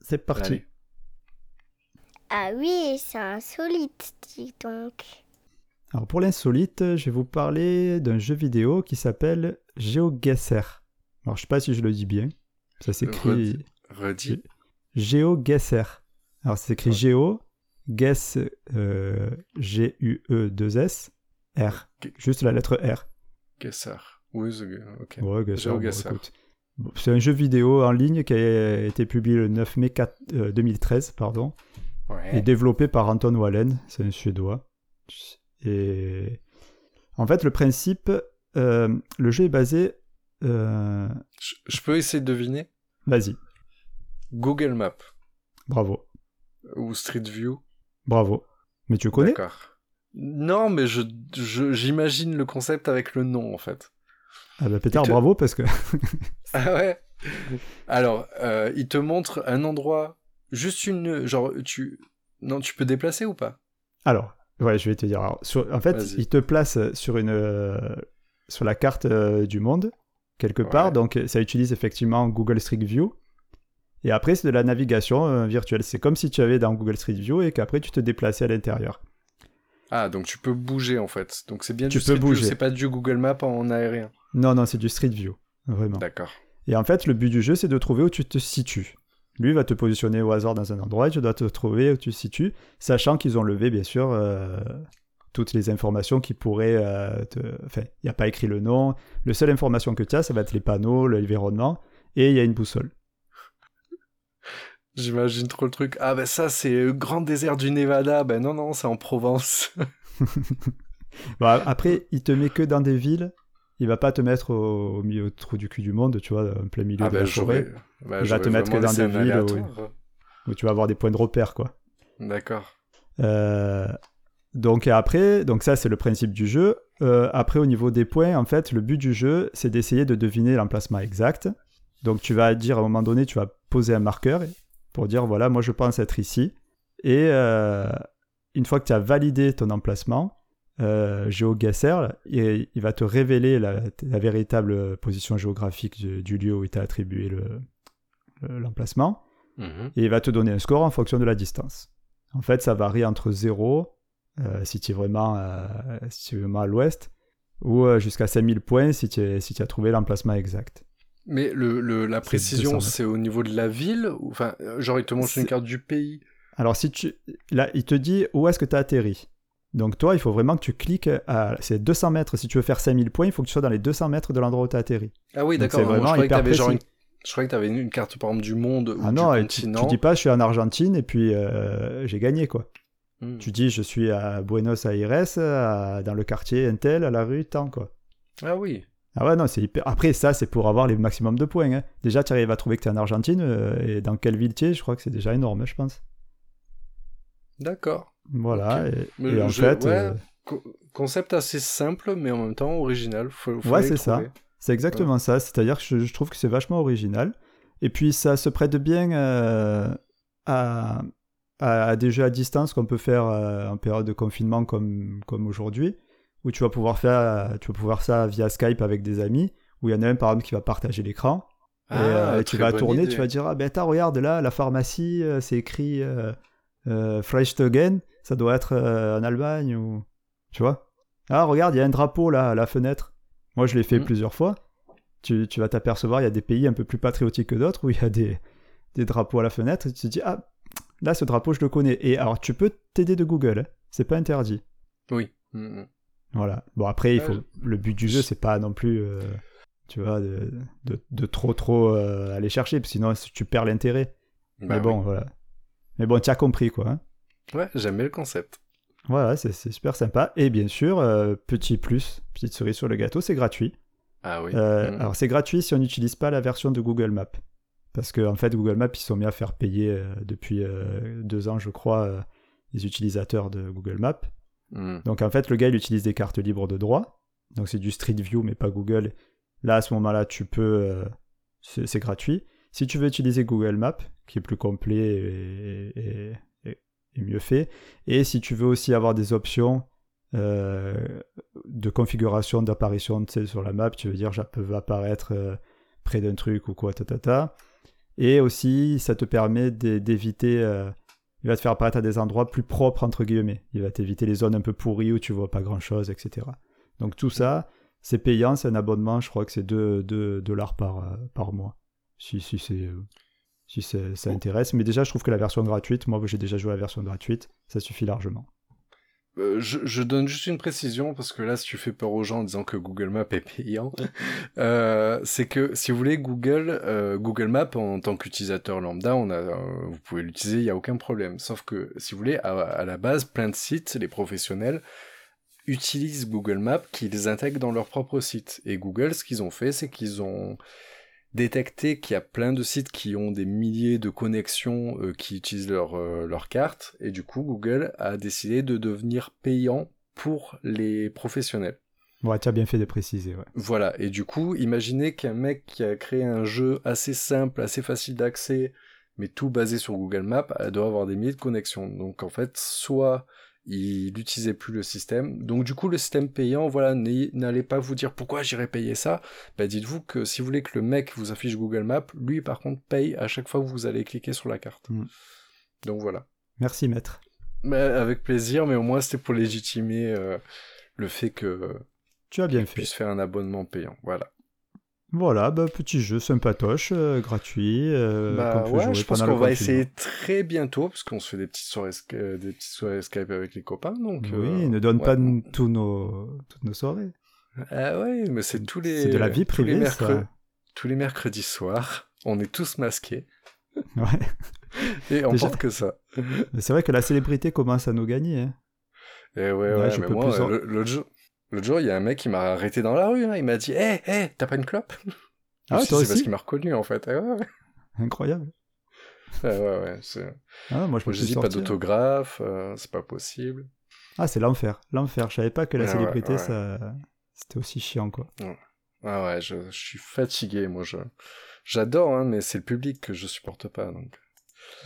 c'est parti. Allez. Ah oui, c'est insolite, dis donc. Alors pour l'insolite, je vais vous parler d'un jeu vidéo qui s'appelle GeoGuessr. Alors je sais pas si je le dis bien. Ça s'écrit Redis. GeoGuessr. Alors ça s'écrit Ouais. Geo, Guess, euh, G-U-E-2-S, R. Juste la lettre R. Guesser. Oui, the- ok. Ouais, Guessr, bon, GeoGuessr. écoute. Bon, c'est un jeu vidéo en ligne qui a été publié le 9 mai 4 euh, 2013 pardon, Ouais. et développé par Anton Wallen, c'est un Suédois. Et en fait, le principe, euh, le jeu est basé. euh, Je, je peux essayer de deviner? Vas-y, Google Maps bravo, ou Street View. bravo. Mais tu connais? D'accord. Non, mais je je- j'imagine le concept avec le nom en fait. Ah bah Peter, te- bravo parce que Ah ouais. Alors, euh, il te montre un endroit, juste une, genre tu, non, tu peux déplacer ou pas? Alors, ouais, je vais te dire. Alors, sur- en fait, il te place sur une euh, sur la carte euh, du monde quelque part. Donc, ça utilise effectivement Google Street View. Et après, c'est de la navigation virtuelle. C'est comme si tu avais dans Google Street View et qu'après tu te déplaçais à l'intérieur. Ah, donc tu peux bouger en fait. Donc c'est bien Tu du peux Street View, bouger. c'est pas du Google Maps en aérien. Non, non, c'est du Street View, vraiment. D'accord. Et en fait, le but du jeu, c'est de trouver où tu te situes. Lui va te positionner au hasard dans un endroit et tu dois te trouver où tu te situes, sachant qu'ils ont levé, bien sûr, euh, toutes les informations qui pourraient euh, te... Enfin, il n'y a pas écrit le nom. La seule information que tu as, ça va être les panneaux, l'environnement, et il y a une boussole. J'imagine trop le truc. Ah ben ça c'est le grand désert du Nevada. Ben non non, c'est en Provence. Bon, après, il te met que dans des villes. Il va pas te mettre au, au milieu au trou du cul du monde, tu vois, en plein milieu ah de la forêt, bah, Il va te mettre que dans des villes, aléatoire. où tu vas avoir des points de repère, quoi. D'accord. Euh, donc après, donc ça c'est le principe du jeu. Euh, après au niveau des points, en fait, le but du jeu, c'est d'essayer de deviner l'emplacement exact. Donc tu vas dire à un moment donné, tu vas poser un marqueur pour dire voilà, moi je pense être ici. Et euh, une fois que tu as validé ton emplacement, euh, GeoGuessr, il, il va te révéler la, la véritable position géographique du, du lieu où il t'a attribué le- le- l'emplacement Mhm. et il va te donner un score en fonction de la distance. En fait, ça varie entre 0, euh, si tu es vraiment, euh, si es vraiment à l'ouest, ou euh, jusqu'à 5000 points si tu, es- si tu as trouvé l'emplacement exact. Mais le, le- la précision 200 mètres. c'est au niveau de la ville ou enfin genre il te montre une carte du pays? Alors, si tu, là, il te dit où est-ce que tu as atterri? Donc, toi, il faut vraiment que tu cliques à. C'est 200 mètres. Si tu veux faire 5000 points, il faut que tu sois dans les 200 mètres de l'endroit où tu as atterri. Ah oui d'accord. je croyais que t'avais genre une... je croyais que une, une carte par exemple du monde ou Ah du non, tu, continent. tu dis pas je suis en Argentine et puis euh, j'ai gagné, quoi. Hmm. Tu dis je suis à Buenos Aires, à- dans le quartier Intel, à la rue tant, quoi. Ah oui. Ah ouais, non, c'est hyper. Après, ça, c'est pour avoir les maximum de points. hein. Déjà, tu arrives à trouver que tu es en Argentine, euh, et dans quelle ville tu es, je crois que c'est déjà énorme, je pense. D'accord. Voilà, et, Mais et en fait, ouais. euh, Co- concept assez simple mais en même temps original. Faut, faut Ouais, c'est ça. c'est exactement ça. C'est-à-dire que je, je trouve que c'est vachement original. Et puis, ça se prête bien euh, à, à, à des jeux à distance qu'on peut faire en période de confinement comme, comme aujourd'hui, où tu vas, pouvoir faire, tu vas pouvoir ça via Skype avec des amis, où il y en a un, par exemple, qui va partager l'écran. Et, Ah, euh, tu très vas tourner, idée. tu vas dire Ah ben, attends, regarde là, la pharmacie, euh, c'est écrit euh, euh, Freistogen, ça doit être euh, en Allemagne ou. Tu vois Ah, regarde, il y a un drapeau là à la fenêtre. Moi, je l'ai fait Mhm. plusieurs fois. tu, tu vas t'apercevoir, il y a des pays un peu plus patriotiques que d'autres où il y a des, des drapeaux à la fenêtre et tu te dis, ah, là, ce drapeau, je le connais. Et alors, tu peux t'aider de Google, hein. c'est pas interdit. Oui. Mm, mm. Voilà. Bon, après, il faut... Ouais, le but du jeu, c'est pas non plus, euh, tu vois, de, de, de trop, trop euh, aller chercher, parce que sinon, tu perds l'intérêt. Bah Mais bon, voilà. Mais bon, tu as compris, quoi. hein. Ouais, j'aime bien le concept. Voilà, c'est super sympa. Et bien sûr, euh, petit plus, petite cerise sur le gâteau, c'est gratuit. Ah oui. Mm. Alors, c'est gratuit si on n'utilise pas la version de Google Maps. Parce que, en fait, Google Maps, ils sont mis à faire payer depuis deux ans, je crois, les utilisateurs de Google Maps. Mm. Donc, en fait, le gars, il utilise des cartes libres de droit. Donc, c'est du Street View, mais pas Google. Là, à ce moment-là, tu peux. euh, c'est gratuit. Si tu veux utiliser Google Maps, qui est plus complet et, mieux fait, et si tu veux aussi avoir des options euh, de configuration d'apparition sur la map, tu veux dire, ça peut apparaître euh, près d'un truc ou quoi, ta, ta, ta. Et aussi, ça te permet d'é- d'éviter. Il va te faire apparaître à des endroits plus propres, entre guillemets. Il va t'éviter les zones un peu pourries où tu vois pas grand chose, etc. Donc tout ça, c'est payant, c'est un abonnement, je crois que c'est 2 dollars par, euh, par mois. Si, si, c'est, euh, si ça intéresse. Mais déjà, je trouve que la version gratuite, moi j'ai déjà joué à la version gratuite, ça suffit largement. Euh, je, je donne juste une précision parce que là, si tu fais peur aux gens en disant que Google Maps est payant, euh, c'est que si vous voulez Google, euh, Google Maps en tant qu'utilisateur lambda, on a, euh, vous pouvez l'utiliser, il n'y a aucun problème. Sauf que si vous voulez, à, à la base, plein de sites, les professionnels utilisent Google Maps, qui les intègrent dans leur propre site. Et Google, ce qu'ils ont fait, c'est qu'ils ont détecté qu'il y a plein de sites qui ont des milliers de connexions euh, qui utilisent leur, euh, leur carte, et du coup Google a décidé de devenir payant pour les professionnels. Ouais, tu as bien fait de préciser, ouais. Voilà, et du coup, imaginez qu'un mec qui a créé un jeu assez simple, assez facile d'accès, mais tout basé sur Google Maps, elle doit avoir des milliers de connexions. Donc en fait, soit il n'utilisait plus le système. Donc du coup, le système payant, voilà, n'allez pas vous dire pourquoi j'irais payer ça. Bah, dites-vous que si vous voulez que le mec vous affiche Google Maps, lui par contre paye à chaque fois que vous allez cliquer sur la carte. Mm. Donc voilà. Merci, maître. Mais avec plaisir, mais au moins c'était pour légitimer euh, le fait que Tu as bien fait. puisse faire un abonnement payant. Voilà. Voilà, bah, petit jeu sympatoche, euh, gratuit. euh, Bah peut ouais, jouer je pense qu'on va essayer très bientôt, parce qu'on se fait des petites soirées, euh, des petites soirées Skype avec les copains, donc... Oui, euh, ne donne ouais. pas tous nos, toutes nos soirées. Ah ouais, mais c'est tous les... C'est de la vie tous les privée. Tous les mercredis soirs, on est tous masqués, Ouais. et on Déjà- porte que ça. C'est vrai que la célébrité commence à nous gagner. hein. Et ouais, Ouais, ouais, je mais peux moi, plus en- le- l'autre jour... L'autre jour, il y a un mec qui m'a arrêté dans la rue, hein, il m'a dit « Hé, hé, t'as pas une clope ?» Ah, C'est parce qu'il m'a reconnu, en fait. Ah ouais, Incroyable. ouais, ouais, ouais, Ah, moi, je j'ai plus dit pas sortir. d'autographe, euh, c'est pas possible. Ah, c'est l'enfer. L'enfer. Je savais pas que la Ouais, célébrité, ouais, ouais. ça... c'était aussi chiant, quoi. Ah ouais, je, je suis fatigué, moi, je... J'adore, hein, mais c'est le public que je supporte pas, donc...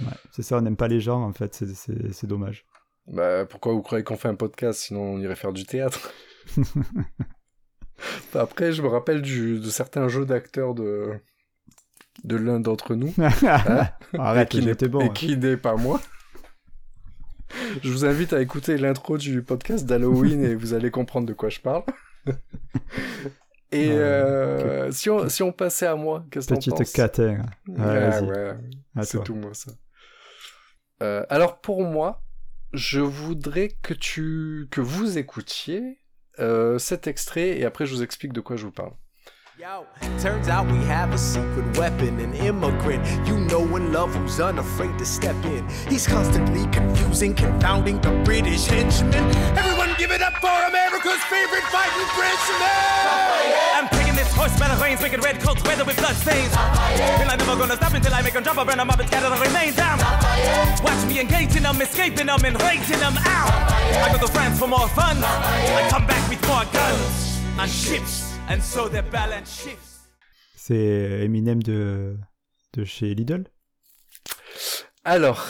Ouais. C'est ça, on n'aime pas les gens, en fait. c'est dommage. Bah, pourquoi vous croyez qu'on fait un podcast Sinon, on irait faire du théâtre? Après, je me rappelle du, de certains jeux d'acteurs de, de l'un d'entre nous. Hein Arrête, et qui n'est j'étais bon. et hein. qui n'est pas moi. je vous invite à écouter l'intro du podcast d'Halloween et vous allez comprendre de quoi je parle. et Ouais, euh, si, on, si on passait à moi, qu'est-ce que t'en Petite. Ah vas-y. ouais, À c'est tout moi ça. Euh, alors pour moi, je voudrais que tu que vous écoutiez euh, cet extrait et après je vous explique de quoi je vous parle. Yo, turns out we have a secret weapon, an immigrant. You know in love who's unafraid to step in. He's constantly confusing, confounding the British henchmen. Everyone give it up for America's favorite fighting Frenchman! I'm taking this horse by the reins, making red coats weather with blood stains. Feel I'm never gonna stop until I make them drop, I burn them up and scatter the remains down. Watch me engaging them, escaping them, and rating them out. I go to France for more fun. I come back with more guns and ships, and so their balance shifts. C'est Eminem de... de chez Lidl. Alors,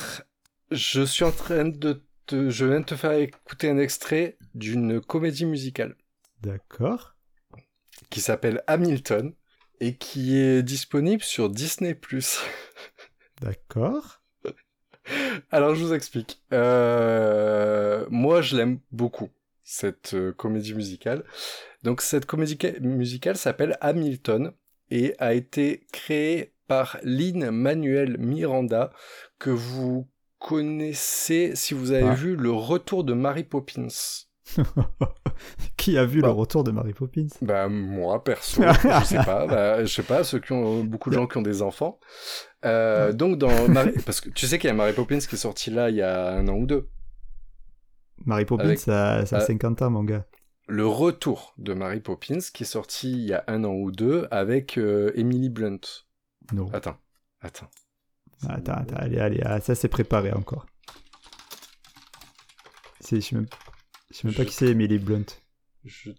je suis en train de te, je viens de te faire écouter un extrait d'une comédie musicale D'accord. Qui s'appelle Hamilton et qui est disponible sur Disney+. D'accord. Alors je vous explique. Euh, moi je l'aime beaucoup cette euh, comédie musicale. Donc cette comédie ca- musicale s'appelle Hamilton et a été créé par Lynn Manuel Miranda, que vous connaissez si vous avez Ah. vu Le Retour de Mary Poppins. Qui a vu Bah. le retour de Mary Poppins? Bah moi perso, je sais pas, bah, je sais pas ceux qui ont beaucoup de gens qui ont des enfants. Euh, donc dans Mary- parce que tu sais qu'il y a Mary Poppins qui est sorti là il y a un an ou deux. Mary Poppins, Avec- ça, ça a Ah. 50 ans, mon gars. Le retour de Mary Poppins qui est sorti il y a un an ou deux avec euh, Emily Blunt. Non. Attends, attends. Attends, attends, allez, allez, ah, ça c'est préparé encore. C'est- Je sais même, je sais même pas qui c'est Emily Blunt. Je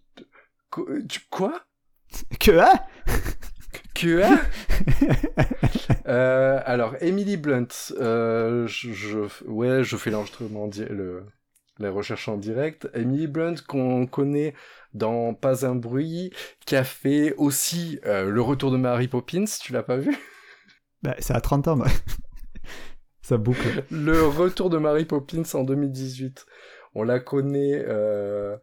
Quoi Que hein Que hein Euh, Alors Emily Blunt, euh, je, je- ouais, je fais l'enregistrement, le, la recherche en direct. Emily Blunt qu'on connaît dans Pas un bruit, qui a fait aussi euh, le retour de Mary Poppins. Tu l'as pas vu? Bah, Ça a 30 ans, bah. ça boucle. Le retour de Mary Poppins en 2018. On la connaît, euh,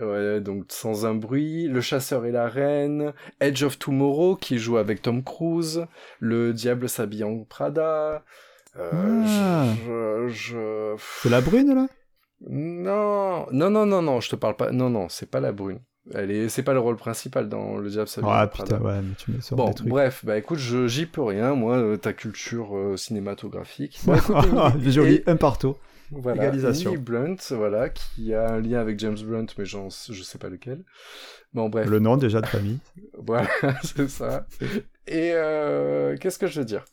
ouais, donc sans un bruit. Le chasseur et la reine. Edge of Tomorrow qui joue avec Tom Cruise. Le diable s'habille en Prada. Euh, Ah. je, je- C'est la brune, là? Non, non, non, non, non, je te parle pas. Non, non, c'est pas la brune. Elle est, c'est pas le rôle principal dans le diable s'habille Ah en Prada. putain, ouais, mais tu me sors Bon, des trucs. bref, bah écoute, je, j'y peux rien, moi, euh, ta culture euh, cinématographique. Bon, Joli, et- un partout. Voilà, Égalisation. Emily Blunt, voilà, qui a un lien avec James Blunt, mais j'en, je sais pas lequel. Bon, bref, Le nom déjà de famille. voilà, c'est ça. Et euh, qu'est-ce que je veux dire?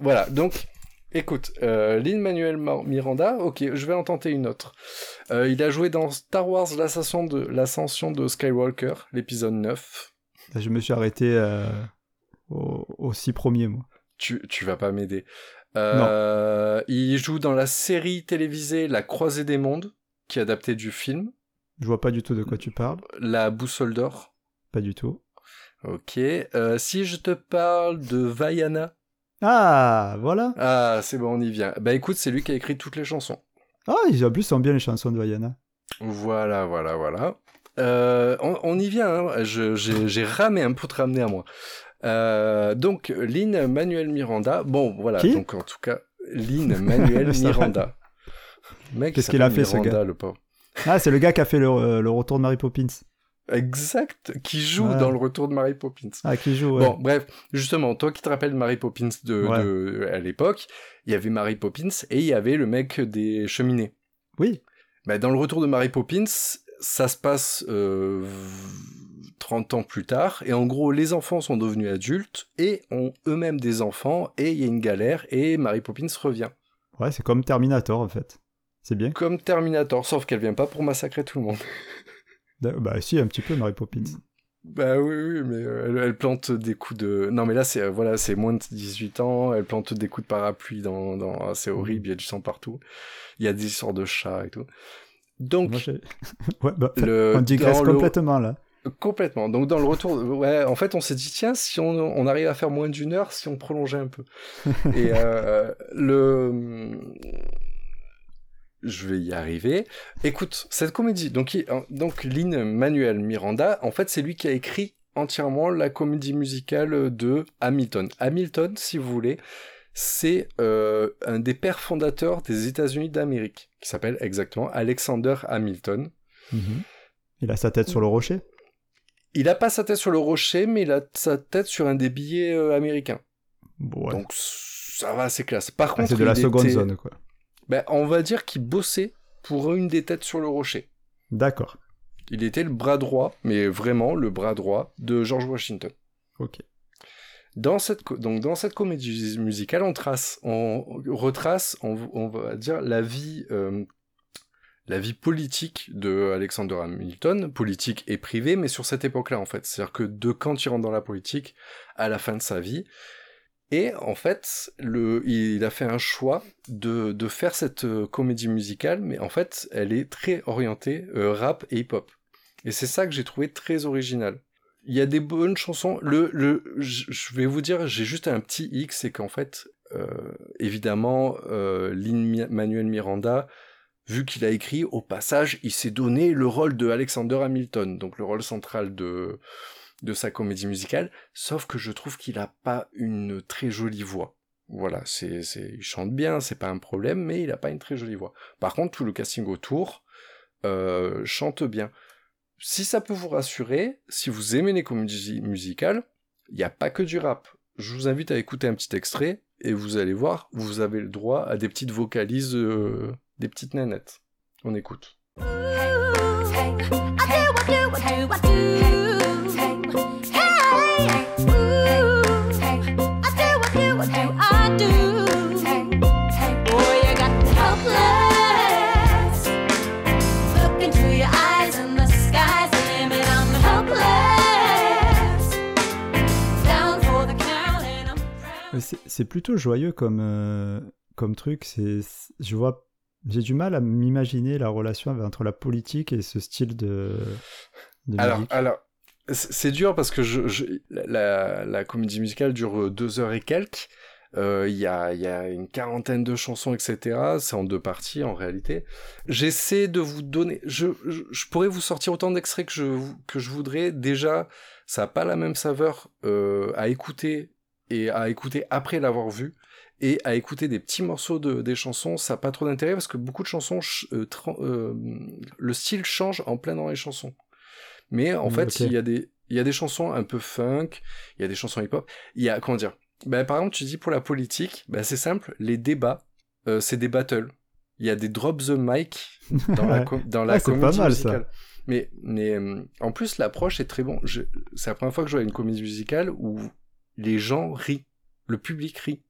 Voilà, donc, écoute, euh, Lin-Manuel Miranda, ok, je vais en tenter une autre. Euh, il a joué dans Star Wars l'ascension de, l'ascension de Skywalker, l'épisode 9. Je me suis arrêté euh, au- aux six premiers, moi. Tu, tu vas pas m'aider. Euh, il joue dans la série télévisée La Croisée des Mondes, qui est adaptée du film, Je vois pas du tout de quoi tu parles. La Boussole d'Or. Pas du tout. Ok. Euh, si je te parle de Vaiana. Ah, voilà. Ah, c'est bon, on y vient. Bah écoute, c'est lui qui a écrit toutes les chansons. Ah, ils en plus sont bien les chansons de Vaiana. Voilà, voilà, voilà. Euh, on, on y vient, hein. J'ai ramé un peu te ramener à moi. Euh, donc, Lynn Manuel Miranda. Bon, voilà, Qui donc en tout cas, Lynn Manuel. Miranda. Mec, Qu'est-ce il qu'il a fait, ce gars le pauvre. Ah, c'est le gars qui a fait le, euh, le retour de Mary Poppins. Exact, qui joue Ouais. dans le retour de Mary Poppins. Ah, qui joue. ouais. Bon, bref, justement, toi qui te rappelles Mary Poppins de, Ouais. de- à l'époque, il y avait Mary Poppins et il y avait le mec des cheminées. Oui. Bah, dans le retour de Mary Poppins, ça se passe euh, 30 ans plus tard, et en gros, les enfants sont devenus adultes et ont eux-mêmes des enfants, et il y a une galère, et Mary Poppins revient. Ouais, c'est comme Terminator en fait. C'est bien. Comme Terminator, sauf qu'elle vient pas pour massacrer tout le monde. Bah, si, un petit peu Mary Poppins. Bah oui, oui, mais euh, elle, elle plante des coups de... Non, mais là, c'est euh, voilà, c'est moins de 18 ans, elle plante des coups de parapluie dans... dans... c'est horrible, il y a du sang partout. Il y a des histoires de chats et tout. Donc, Moi, j'ai- ouais, bah, le... on digresse dans le- complètement là. Complètement. Donc dans le retour, ouais, en fait, on s'est dit tiens, si on, on arrive à faire moins d'une heure, si on prolongeait un peu. Et euh, le, je vais y arriver. Écoute, cette comédie, donc il- donc Lin Manuel Miranda, en fait, c'est lui qui a écrit entièrement la comédie musicale de Hamilton. Hamilton, si vous voulez, c'est euh, un des pères fondateurs des États-Unis d'Amérique, qui s'appelle exactement Alexander Hamilton. Mhm. Il a sa tête sur le rocher? Il a pas sa tête sur le rocher, mais il a sa tête sur un des billets euh, américains. Ouais. Donc ça va, c'est classe. Par Ah, contre, c'est de la seconde était- zone quoi. Ben, on va dire qu'il bossait pour une des têtes sur le rocher. D'accord. Il était le bras droit, mais vraiment le bras droit de George Washington. Ok. Dans cette, donc dans cette comédie musicale, on trace, on retrace, on, on va dire la vie, euh, la vie politique de Alexander Hamilton, politique et privée, mais sur cette époque-là en fait. C'est-à-dire que de quand il rentre dans la politique à la fin de sa vie. Et en fait, le, il a fait un choix de, de faire cette euh, comédie musicale, mais en fait, elle est très orientée euh, rap et hip-hop. Et c'est ça que j'ai trouvé très original. Il y a des bonnes chansons. Le, le, je vais vous dire, j'ai juste un petit X, c'est qu'en fait, euh, évidemment, euh, Lin-Manuel Miranda, vu qu'il a écrit, au passage, il s'est donné le rôle de Alexander Hamilton, donc le rôle central de, de sa comédie musicale, sauf que je trouve qu'il a pas une très jolie voix. Voilà, c'est, il chante bien, c'est pas un problème, mais il a pas une très jolie voix. Par contre, tout le casting autour euh, chante bien. Si ça peut vous rassurer, si vous aimez les comédies musicales, il n'y a pas que du rap. Je vous invite à écouter un petit extrait et vous allez voir, vous avez le droit à des petites vocalises, euh, des petites nanettes. On écoute. C'est- C'est plutôt joyeux comme, euh, comme truc. Je vois, j'ai du mal à m'imaginer la relation entre la politique et ce style de, de Alors, musique. alors, c'est dur parce que je, je- la, comédie musicale dure euh, deux heures et quelques. Euh, Il y, a, il y a une quarantaine de chansons, etc. C'est en deux parties en réalité. J'essaie de vous donner. Je, je, je pourrais vous sortir autant d'extraits que je, que je voudrais. Déjà, ça n'a pas la même saveur euh, à écouter et à écouter après l'avoir vu. Et à écouter des petits morceaux de, des chansons, ça n'a pas trop d'intérêt parce que beaucoup de chansons, ch- euh, euh, le style change en plein dans les chansons. Mais en Mm, fait, il y a des il y a des chansons un peu funk, il y a des chansons hip-hop. Il y a comment dire ben, par exemple, tu dis pour la politique, ben, c'est simple, les débats, euh, c'est des battles. Il y a des drop the mic dans la dans la Ah, c'est pas comédie mal, ça. musicale. Mais mais euh, en plus l'approche est très bon. C'est la première fois que je vois une comédie musicale où les gens rient, le public rit.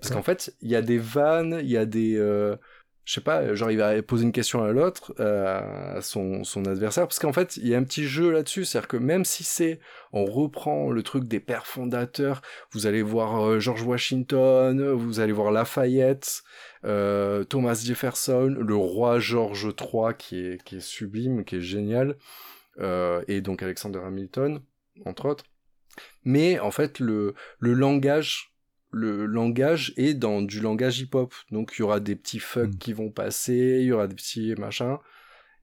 Parce qu'en fait, il y a des vannes, il y a des. euh, je sais pas, genre il va poser une question à l'autre, euh, à son, son adversaire, parce qu'en fait, il y a un petit jeu là-dessus, c'est-à-dire que même si c'est. On reprend le truc des pères fondateurs, vous allez voir euh, George Washington, vous allez voir Lafayette, euh, Thomas Jefferson, le roi George III qui est, qui est sublime, qui est génial, et donc Alexander Hamilton, entre autres. Mais en fait, le, le langage le langage est dans du langage hip-hop. Donc il y aura des petits fucks Mm. qui vont passer, il y aura des petits machins.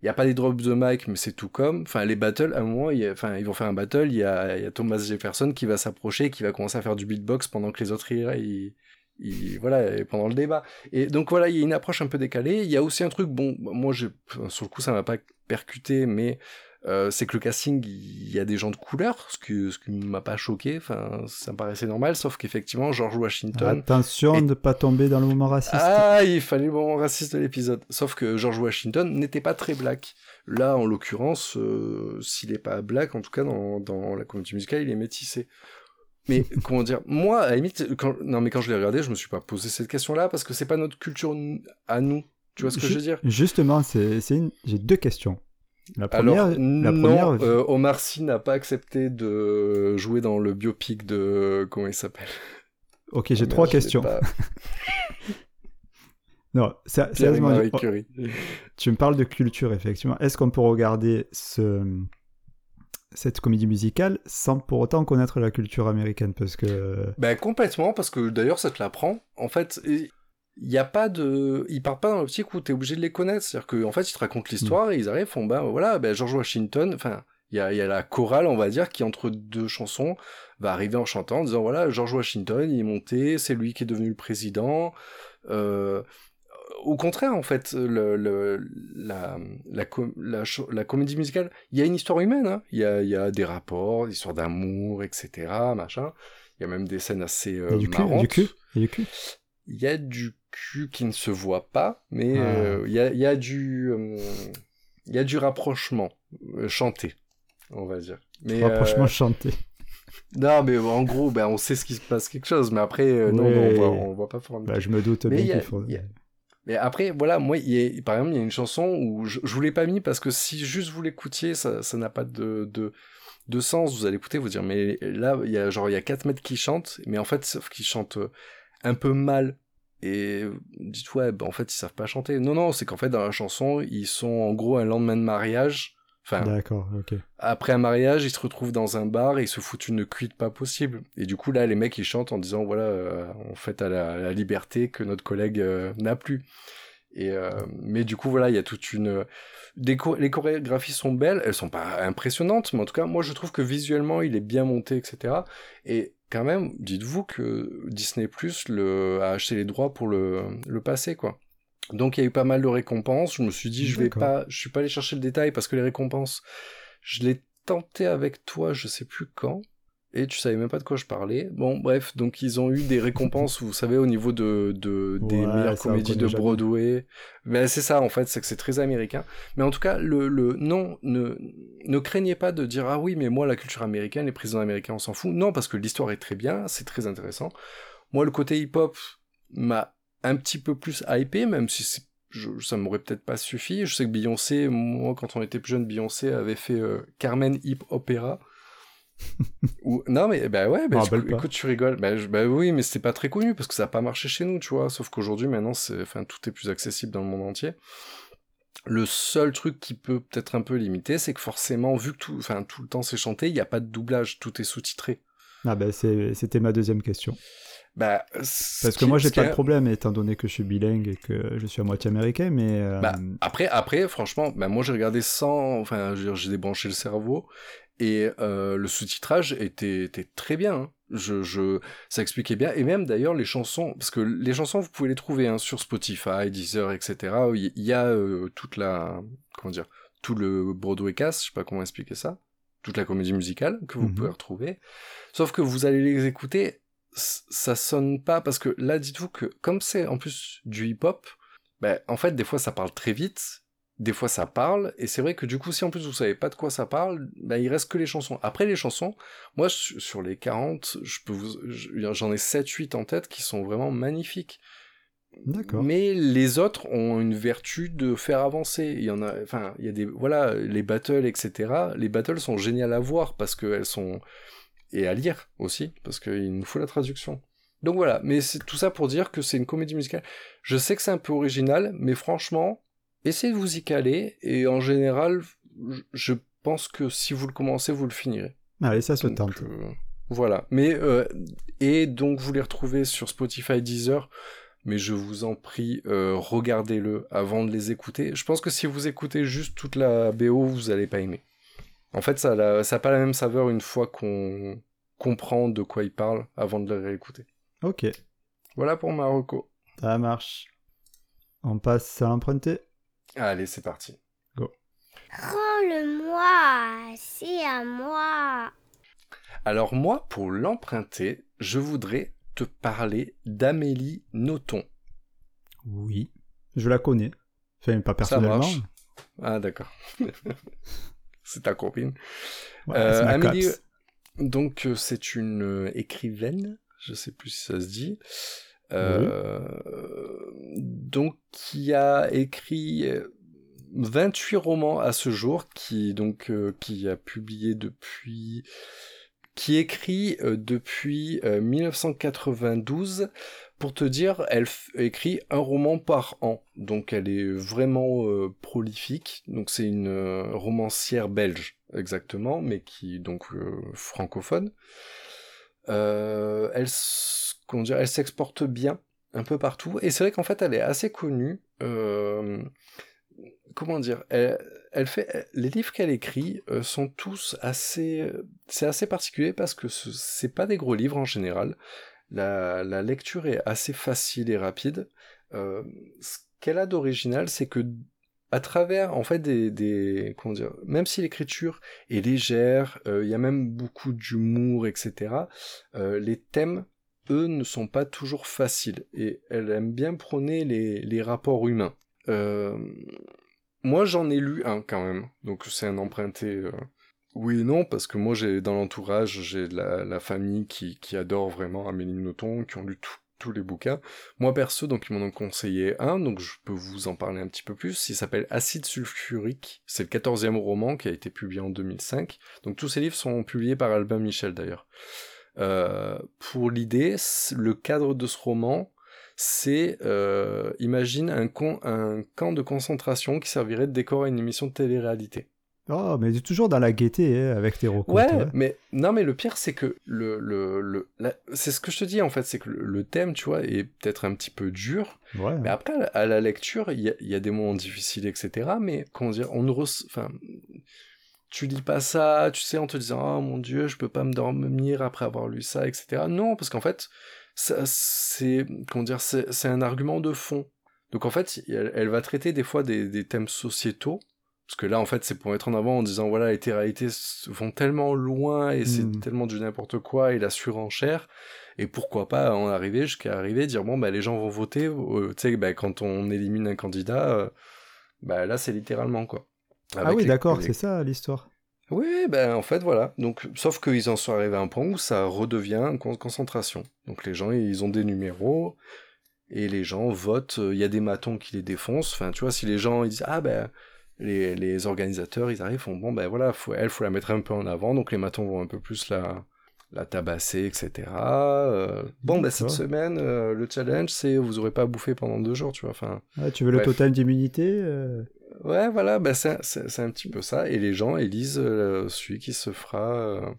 Il n'y a pas des drops de mic, mais c'est tout comme. Enfin, les battles, à un moment, il y a- enfin, ils vont faire un battle, il y a, il y a Thomas Jefferson qui va s'approcher, qui va commencer à faire du beatbox pendant que les autres, ils, ils- voilà, pendant le débat. Et donc voilà, il y a une approche un peu décalée. Il y a aussi un truc, bon, moi, enfin, sur le coup, ça m'a pas percuté, mais euh, c'est que le casting, il y a des gens de couleur, ce qui, ce qui m'a pas choqué. Enfin, ça me paraissait normal, sauf qu'effectivement, George Washington. Attention de ne pas tomber dans le moment raciste. Ah, il fallait le moment raciste de l'épisode. Sauf que George Washington n'était pas très black. Là, en l'occurrence, euh, s'il n'est pas black, en tout cas dans, dans la comédie musicale, il est métissé. Mais comment dire, moi, à la limite, quand, non mais quand je l'ai regardé, je me suis pas posé cette question-là parce que c'est pas notre culture à nous. Tu vois ce que je veux dire? Justement, c'est une- j'ai deux questions. La première, Alors, la non, première euh, Omar Sy n'a pas accepté de jouer dans le biopic de... Comment il s'appelle? Ok, j'ai Oh, trois questions. pas. Non, sé- sérieusement, oh, tu me parles de culture, effectivement. Est-ce qu'on peut regarder ce, cette comédie musicale sans pour autant connaître la culture américaine? Parce que. Ben complètement, parce que d'ailleurs ça te l'apprend. En fait, il y a pas de, ils partent pas dans l'optique où t'es obligé de les connaître. C'est-à-dire qu'en fait ils te racontent l'histoire et ils arrivent, font ben voilà, ben George Washington. Enfin, il y a, y a la chorale, on va dire, qui entre deux chansons va arriver en chantant, en disant voilà George Washington, il est monté, c'est lui qui est devenu le président. Euh, au contraire, en fait, le, le- la, la, com- la, comédie musicale, il y a une histoire humaine, hein. il, y a, il y a des rapports, des histoires d'amour, etc., machin. Il y a même des scènes assez Il y euh, a du cul, il marrantes. du cul, il y a du cul. Il y a du cul qui ne se voit pas, mais Ah. euh, il, y a, il y a du, euh, il y a du rapprochement euh, chanté, on va dire. Mais, Rapprochement euh, chanté. non, mais en gros, ben, on sait ce qui se passe quelque chose, mais après, euh, non, on voit, on voit pas forcément. Bah, je me doute Mais bien il y a- qu'il faut. il y a- Mais après, voilà, moi, il y a- par exemple, il y a une chanson où je, je vous l'ai pas mis parce que si juste vous l'écoutiez, ça ça n'a pas de, de, de sens. Vous allez écouter, vous dire, mais là, il y a genre, il y a 4 mètres qui chantent, mais en fait, sauf qu'ils chantent euh, un peu mal. Et dites, ouais, bah, en fait, ils savent pas chanter. Non, non, c'est qu'en fait, dans la chanson, ils sont en gros un lendemain de mariage. Enfin, D'accord, ok. après un mariage, ils se retrouvent dans un bar et ils se foutent une cuite pas possible. Et du coup, là, les mecs, ils chantent en disant, voilà, euh, on fête à la, liberté que notre collègue euh, n'a plus. Et euh, mais du coup voilà, il y a toute une des cho- les chorégraphies sont belles, elles sont pas impressionnantes, mais en tout cas moi je trouve que visuellement il est bien monté, etc. Et quand même, dites-vous que Disney Plus a acheté les droits pour le le passer quoi. Donc il y a eu pas mal de récompenses. Je me suis dit je vais pas, je suis pas allé chercher le détail parce que les récompenses, je l'ai tenté avec toi, je sais plus quand. Et tu savais même pas de quoi je parlais. Bon, bref, donc ils ont eu des récompenses, vous savez, au niveau de, de des Ouais, meilleures comédies de. Broadway. Mais c'est ça, en fait, c'est que c'est très américain. Mais en tout cas, le, le non, ne, ne craignez pas de dire ah oui, mais moi la culture américaine, les présidents américains, on s'en fout. Non, parce que l'histoire est très bien, c'est très intéressant. Moi, le côté hip-hop m'a un petit peu plus hypé, même si c'est- je, ça m'aurait peut-être pas suffi. Je sais que Beyoncé, moi, quand on était plus jeune, Beyoncé avait fait euh, Carmen Hip Opera. Ou non mais bah ouais, Je me écoute, tu rigoles. Je- bah oui, mais c'était pas très connu parce que ça a pas marché chez nous, tu vois. Sauf qu'aujourd'hui, maintenant, c'est, enfin, tout est plus accessible dans le monde entier. Le seul truc qui peut peut-être un peu limiter, c'est que forcément, vu que tout, enfin, tout le temps c'est chanté, il n'y a pas de doublage, tout est sous-titré. Ah ben c'était ma deuxième question. Bah, Parce que moi j'ai pas de problème étant donné que je suis bilingue et que je suis à moitié américain, mais euh, Bah, après, après, franchement, bah, moi j'ai regardé sans, enfin, j'ai débranché le cerveau et euh, le sous-titrage était, était très bien. hein. Je, je, ça expliquait bien et même d'ailleurs les chansons, parce que les chansons vous pouvez les trouver hein, sur Spotify, Deezer, etc. Il y a euh, toute la, comment dire, tout le Broadway cast, je sais pas comment expliquer ça, toute la comédie musicale que vous Mhm. pouvez retrouver. Sauf que vous allez les écouter, ça sonne pas parce que là, dites-vous que comme c'est en plus du hip-hop, ben, en fait, des fois, ça parle très vite, des fois, ça parle, et c'est vrai que du coup, si en plus vous savez pas de quoi ça parle, ben, il reste que les chansons. Après, les chansons, moi, su- sur les 40, je peux vous, je- j'en ai 7-8 en tête qui sont vraiment magnifiques. D'accord. Mais les autres ont une vertu de faire avancer. Il y en a, enfin, il y a des, voilà, les battles, etc. Les battles sont géniales à voir parce qu'elles sont, et à lire aussi, parce qu'il nous faut la traduction. Donc voilà, mais c'est tout ça pour dire que c'est une comédie musicale. Je sais que c'est un peu original, mais franchement, essayez de vous y caler, et en général, je- pense que si vous le commencez, vous le finirez. allez ça se Donc, tente. euh, voilà. Mais euh, et donc vous les retrouvez sur Spotify, Deezer. Mais je vous en prie, euh, regardez-le avant de les écouter. Je pense que si vous écoutez juste toute la BO, vous allez pas aimer. En fait, ça n'a ça pas la même saveur une fois qu'on comprend de quoi il parle avant de le réécouter. Ok, Voilà pour Marocco. ça marche. On passe à l'emprunter. Allez, c'est parti. Rends-le-moi, c'est à moi. Alors moi, pour l'emprunter, je voudrais te parler d'Amélie Nothomb. Oui, je la connais. Enfin, pas personnellement. marche. Ah d'accord. c'est ta copine. Ouais, Euh, Amélie, caps. donc euh, c'est une euh, écrivaine, je sais plus si ça se dit, euh, donc qui a écrit euh, 28 romans à ce jour, qui donc euh, qui a publié depuis, qui écrit euh, depuis euh, 1992. Pour te dire, elle écrit un roman par an, donc elle est vraiment euh, prolifique. Donc c'est une euh, romancière belge exactement, mais qui donc euh, francophone. Euh, elle, comment dire, elle s'exporte bien un peu partout, et c'est vrai qu'en fait elle est assez connue. euh, comment dire, elle, elle fait les livres qu'elle écrit euh, sont tous assez, c'est assez particulier parce que ce- c'est pas des gros livres en général. La, lecture est assez facile et rapide. Euh, ce qu'elle a d'original, c'est que à travers en fait des, comment dire, même si l'écriture est légère, il y a même beaucoup d'humour, etc. les thèmes, ne sont pas toujours faciles et elle aime bien prôner les, rapports humains. Euh, moi, j'en ai lu un quand même, donc c'est un emprunté. euh, oui et non, parce que moi, j'ai dans l'entourage, j'ai la, famille qui, adore vraiment Amélie Nothomb, qui ont lu tous les bouquins. Moi, perso, donc ils m'en ont conseillé un, donc je peux vous en parler un petit peu plus. Il s'appelle Acide sulfurique. C'est le quatorzième roman qui a été publié en 2005. Donc tous ces livres sont publiés par Albin Michel d'ailleurs. Euh, pour l'idée, le cadre de ce roman, c'est, euh, imagine un, con- un camp de concentration qui servirait de décor à une émission de télé-réalité. Oh, mais t'es toujours dans la gaieté hein, avec tes recos. Ouais, hein. mais non, mais le pire, c'est que le, le, le c'est ce que je te dis en fait, c'est que le, le thème, tu vois, est peut-être un petit peu dur, Ouais. mais après, à la, lecture, il y a, il y a des moments difficiles, etc. Mais comment dire, on ne enfin, tu lis pas ça, tu sais, en te disant, oh mon dieu, je peux pas me dormir après avoir lu ça, etc. Non, parce qu'en fait, c'est, comment dire, c'est, un argument de fond. Donc en fait, elle, elle va traiter des fois des, des thèmes sociétaux, parce que là, en fait, c'est pour mettre en avant en disant, voilà, les réalités vont tellement loin et c'est Mm. tellement du n'importe quoi et la surenchère. Et pourquoi pas en arriver jusqu'à arriver, dire, bon, bah, les gens vont voter, euh, tu sais, bah, quand on élimine un candidat, euh, bah, là, c'est littéralement, quoi. Ah Avec oui, d'accord, les- c'est ça l'histoire. oui, ben en fait voilà. Donc, sauf qu'ils en sont arrivés à un point où ça redevient une con- concentration. Donc les gens, ils ont des numéros et les gens votent. euh, Il y a des matons qui les défoncent. Enfin, tu vois, si les gens ils disent ah ben les, les organisateurs ils arrivent font bon ben voilà, faut, elle faut la mettre un peu en avant. Donc les matons vont un peu plus la la tabasser, etc. Euh, bon ben cette semaine euh, le challenge c'est vous aurez pas à bouffer pendant deux jours, tu vois. Enfin. Ah, tu veux le total d'immunité euh, Ouais, voilà, bah c'est un petit peu ça. Et les gens élisent euh, celui qui se fera euh,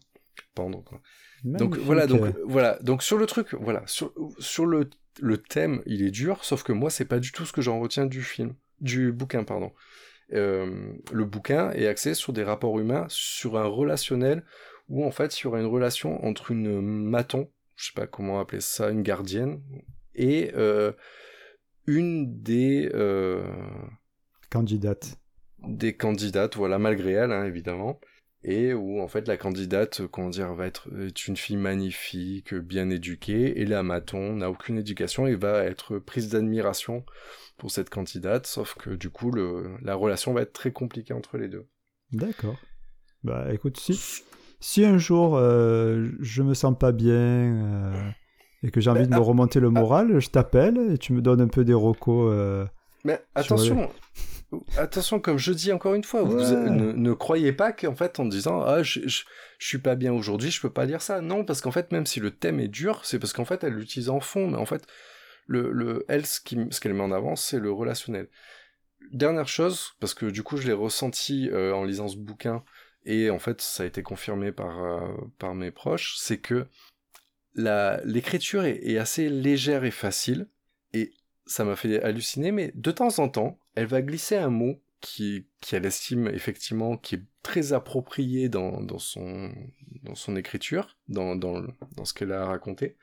pendre. Quoi. Donc voilà, donc voilà, donc sur le truc, voilà, sur, sur le, le thème, il est dur, sauf que moi, c'est pas du tout ce que j'en retiens du film, du bouquin, pardon. Euh, le bouquin est axé sur des rapports humains, sur un relationnel où en fait il y aura une relation entre une maton, je sais pas comment appeler ça, une gardienne, et euh, une des euh, Des candidates, voilà, malgré elle, hein, évidemment, et où en fait la candidate, euh, comment dire, va être est une fille magnifique, bien éduquée, et la maton n'a aucune éducation et va être prise d'admiration pour cette candidate, sauf que du coup le, la relation va être très compliquée entre les deux. D'accord. Bah écoute, si, si un jour euh, je me sens pas bien euh, et que j'ai envie de me ah, remonter le moral, je t'appelle et tu me donnes un peu des recos. euh, Mais attention, attention, comme je dis encore une fois, vous ne, ne croyez pas qu'en fait, en disant ah je, je, je suis pas bien aujourd'hui, je peux pas lire ça. Non, parce qu'en fait, même si le thème est dur, c'est parce qu'en fait, elle l'utilise en fond, mais en fait, le, le elle, ce qu'elle met en avant, c'est le relationnel. Dernière chose, parce que du coup, je l'ai ressenti euh, en lisant ce bouquin, et en fait, ça a été confirmé par, euh, par mes proches, c'est que l'écriture est, est assez légère et facile, et ça m'a fait halluciner, mais de temps en temps, elle va glisser un mot qui, qui elle estime effectivement qui est très approprié dans, dans, son, dans son écriture, dans, dans, ce qu'elle a raconté.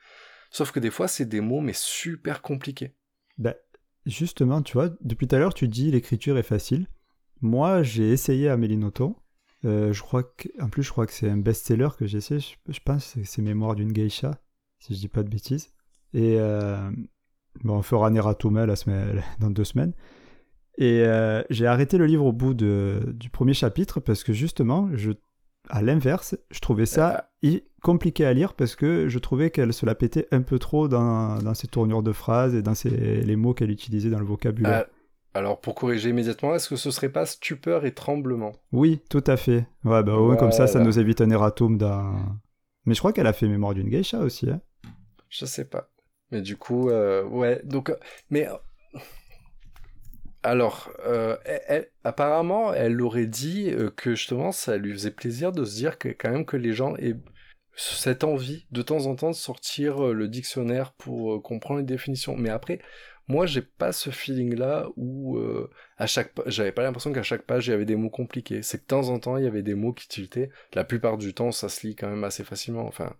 Sauf que des fois, c'est des mots, mais super compliqués. bah, justement, tu vois, depuis tout à l'heure, tu dis l'écriture est facile. Moi, j'ai essayé Amélie Nothomb. Euh, je crois en plus, je crois que c'est un best-seller que j'ai essayé. Je, pense que c'est Mémoires d'une geisha, si je dis pas de bêtises. Et euh, bon, on fera Neratum la semaine, dans deux semaines. Et euh, j'ai arrêté le livre au bout de, du premier chapitre parce que justement, je, à l'inverse, je trouvais ça i- compliqué à lire parce que je trouvais qu'elle se la pétait un peu trop dans, dans ses tournures de phrases et dans ses, les mots qu'elle utilisait dans le vocabulaire. Ah, alors, pour corriger immédiatement, est-ce que ce serait pas stupeur et tremblement? Oui, tout à fait. Ouais, bah, au moins, comme ça, ça nous évite un erratum dans... Mais je crois qu'elle a fait Mémoire d'une geisha aussi. Hein. Je sais pas. Mais du coup, euh, ouais, donc, euh, mais. Alors, euh, apparemment, elle aurait dit euh, que justement, ça lui faisait plaisir de se dire que quand même que les gens aient cette envie de temps en temps de sortir euh, le dictionnaire pour comprendre les définitions. Mais après, moi, j'ai pas ce feeling-là où à chaque, j'avais pas l'impression qu'à chaque page il y avait des mots compliqués. C'est que de temps en temps il y avait des mots qui tiltaient. La plupart du temps, ça se lit quand même assez facilement. Enfin,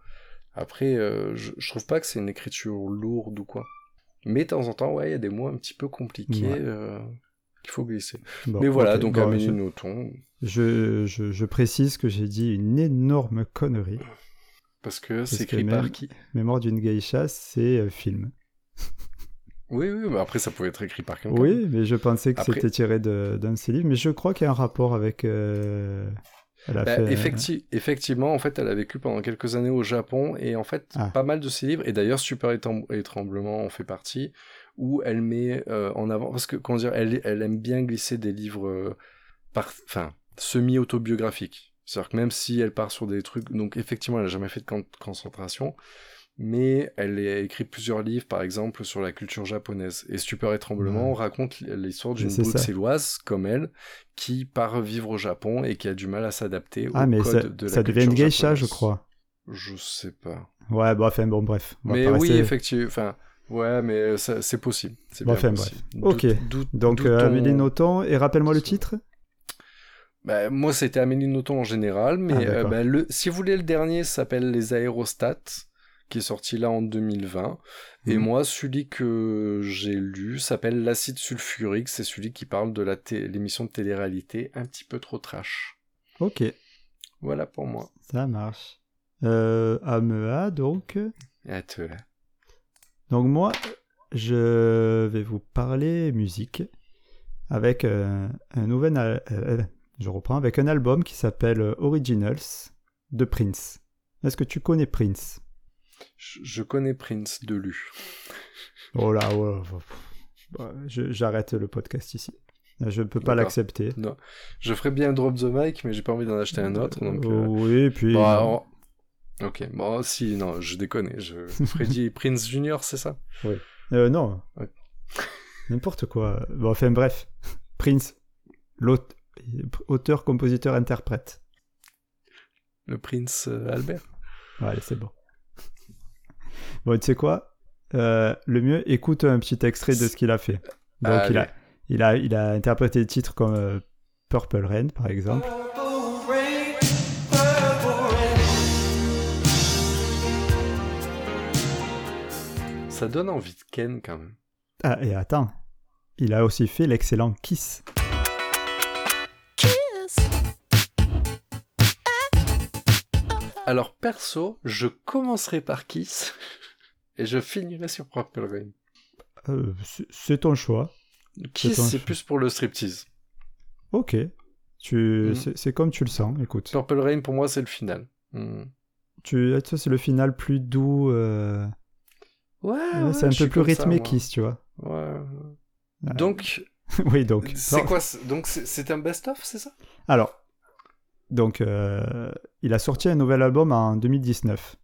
après, je trouve pas que c'est une écriture lourde ou quoi. Mais de temps en temps, ouais, il y a des mots un petit peu compliqués Ouais. euh, qu'il faut glisser. Bon, Mais voilà, donc bon, je, Nothomb, je, je- je précise que j'ai dit une énorme connerie. parce que c'est que écrit par qui? Mémoire d'une geisha, c'est un film. Oui, oui, mais après ça pouvait être écrit par quelqu'un. Oui, mais je pensais que Après- c'était tiré de- d'un de ses livres. Mais je crois qu'il y a un rapport avec... euh, Elle a Bah, fait... effecti- effectivement, en fait, elle a vécu pendant quelques années au Japon et en fait, Ah. pas mal de ses livres, et d'ailleurs, Super et, Trem- et Tremblement en fait partie, où elle met euh, en avant, parce que, comment dire, elle, elle aime bien glisser des livres, euh, par, enfin, semi-autobiographiques. C'est-à-dire que même si elle part sur des trucs, donc effectivement, elle n'a jamais fait de con- concentration, mais elle a écrit plusieurs livres, par exemple, sur la culture japonaise. Et Stupeur et Tremblement raconte l'histoire d'une bruxelloise comme elle, qui part vivre au Japon et qui a du mal à s'adapter Ah, au mais code ça, de la ça devient une geisha, je crois. Je sais pas. Ouais, bon, enfin, bon, bref. Mais oui, rester- effectivement. Enfin, ouais, mais c'est possible. C'est Bon, enfin, possible. Ok. Donc, euh, ton- Amélie Nothomb, et rappelle-moi le titre Bah, moi, c'était Amélie Nothomb en général, mais Ah, euh, bah, le, si vous voulez, le dernier s'appelle Les Aérostats, qui est sorti là en 2020. Et Mhm. moi, celui que j'ai lu s'appelle L'acide sulfurique. C'est celui qui parle de l'émission de télé-réalité un petit peu trop trash. Ok, Voilà pour moi. ça marche. Euh, Amea, donc. Et à toi. Donc moi, je vais vous parler musique avec euh, un nouvel... al- euh, je reprends avec un album qui s'appelle Originals de Prince. Est-ce que tu connais Prince? Je, je connais Prince de Lu. Oh là, ouais, ouais, ouais. Bah, j'arrête le podcast ici. Je ne peux pas l'accepter. Je ferais bien Drop the Mic, mais j'ai pas envie d'en acheter un autre. Donc, euh, Oui, et puis... non. alors- Ok, bon, si, non, je déconne. Je... Freddy Prince Junior, c'est ça? Euh, non. Ouais. N'importe quoi. Bon, enfin bref. Prince, l'aute- auteur, compositeur, interprète. Le Prince euh, Albert? Allez, c'est bon. Bon, tu sais quoi? Euh, Le mieux, écoute un petit extrait de ce qu'il a fait. Donc, il a, il, a, il a interprété des titres comme euh, Purple Rain, par exemple. Ça donne envie de Ken quand même. Ah, et attends, il a aussi fait l'excellent Kiss. Alors perso, je commencerai par Kiss et je finirai sur Purple Rain. Euh, c'est- ton choix. Kiss, ton c'est plus pour le striptease. Ok. Tu, Mhm. c'est, comme tu le sens, écoute. Purple Rain, pour moi, c'est le final. Hmm. Tu, ça, c'est le final plus doux. euh, Ouais, ouais, ouais, c'est un peu plus rythmé. Kiss, tu vois. Ouais. Ah. Donc, oui, donc. c'est quoi c'est- Donc, c'est- c'est un best-of, c'est ça? Alors, donc, euh, il a sorti un nouvel album en 2019,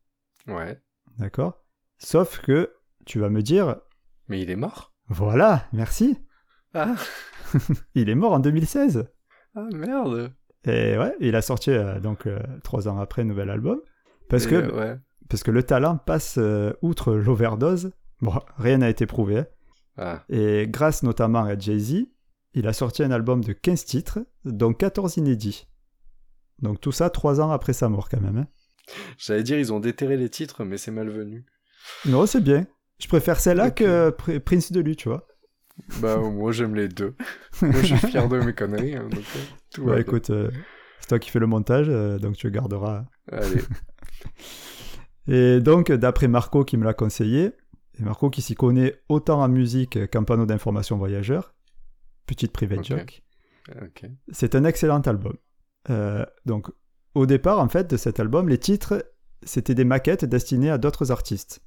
Ouais. d'accord? Sauf que, tu vas me dire, Mais il est mort voilà, merci, Ah, il est mort en 2016. ah merde Et ouais, il a sorti euh, donc euh, trois ans après un nouvel album, parce Et, que euh, ouais. parce que le talent passe euh, outre l'overdose. Bon, rien n'a été prouvé. hein. Ah, Et grâce notamment à Jay-Z, il a sorti un album de 15 titres, dont 14 inédits. Donc tout ça trois ans après sa mort quand même. hein. J'allais dire, ils ont déterré les titres, mais c'est malvenu. Non, c'est bien. Je préfère celle-là que Pr- Prince de lui, tu vois. Bah, moi, j'aime les deux. moi, je suis fier de mes conneries. hein, donc, euh, tout Bah écoute, euh, c'est toi qui fais le montage, euh, donc tu garderas. Allez. Et donc, d'après Marco qui me l'a conseillé, et Marco qui s'y connaît autant en musique qu'en panneau d'information voyageur, petite private Ok. joke, Ok. c'est un excellent album. Euh, donc, au départ, en fait, de cet album, les titres, c'était des maquettes destinées à d'autres artistes.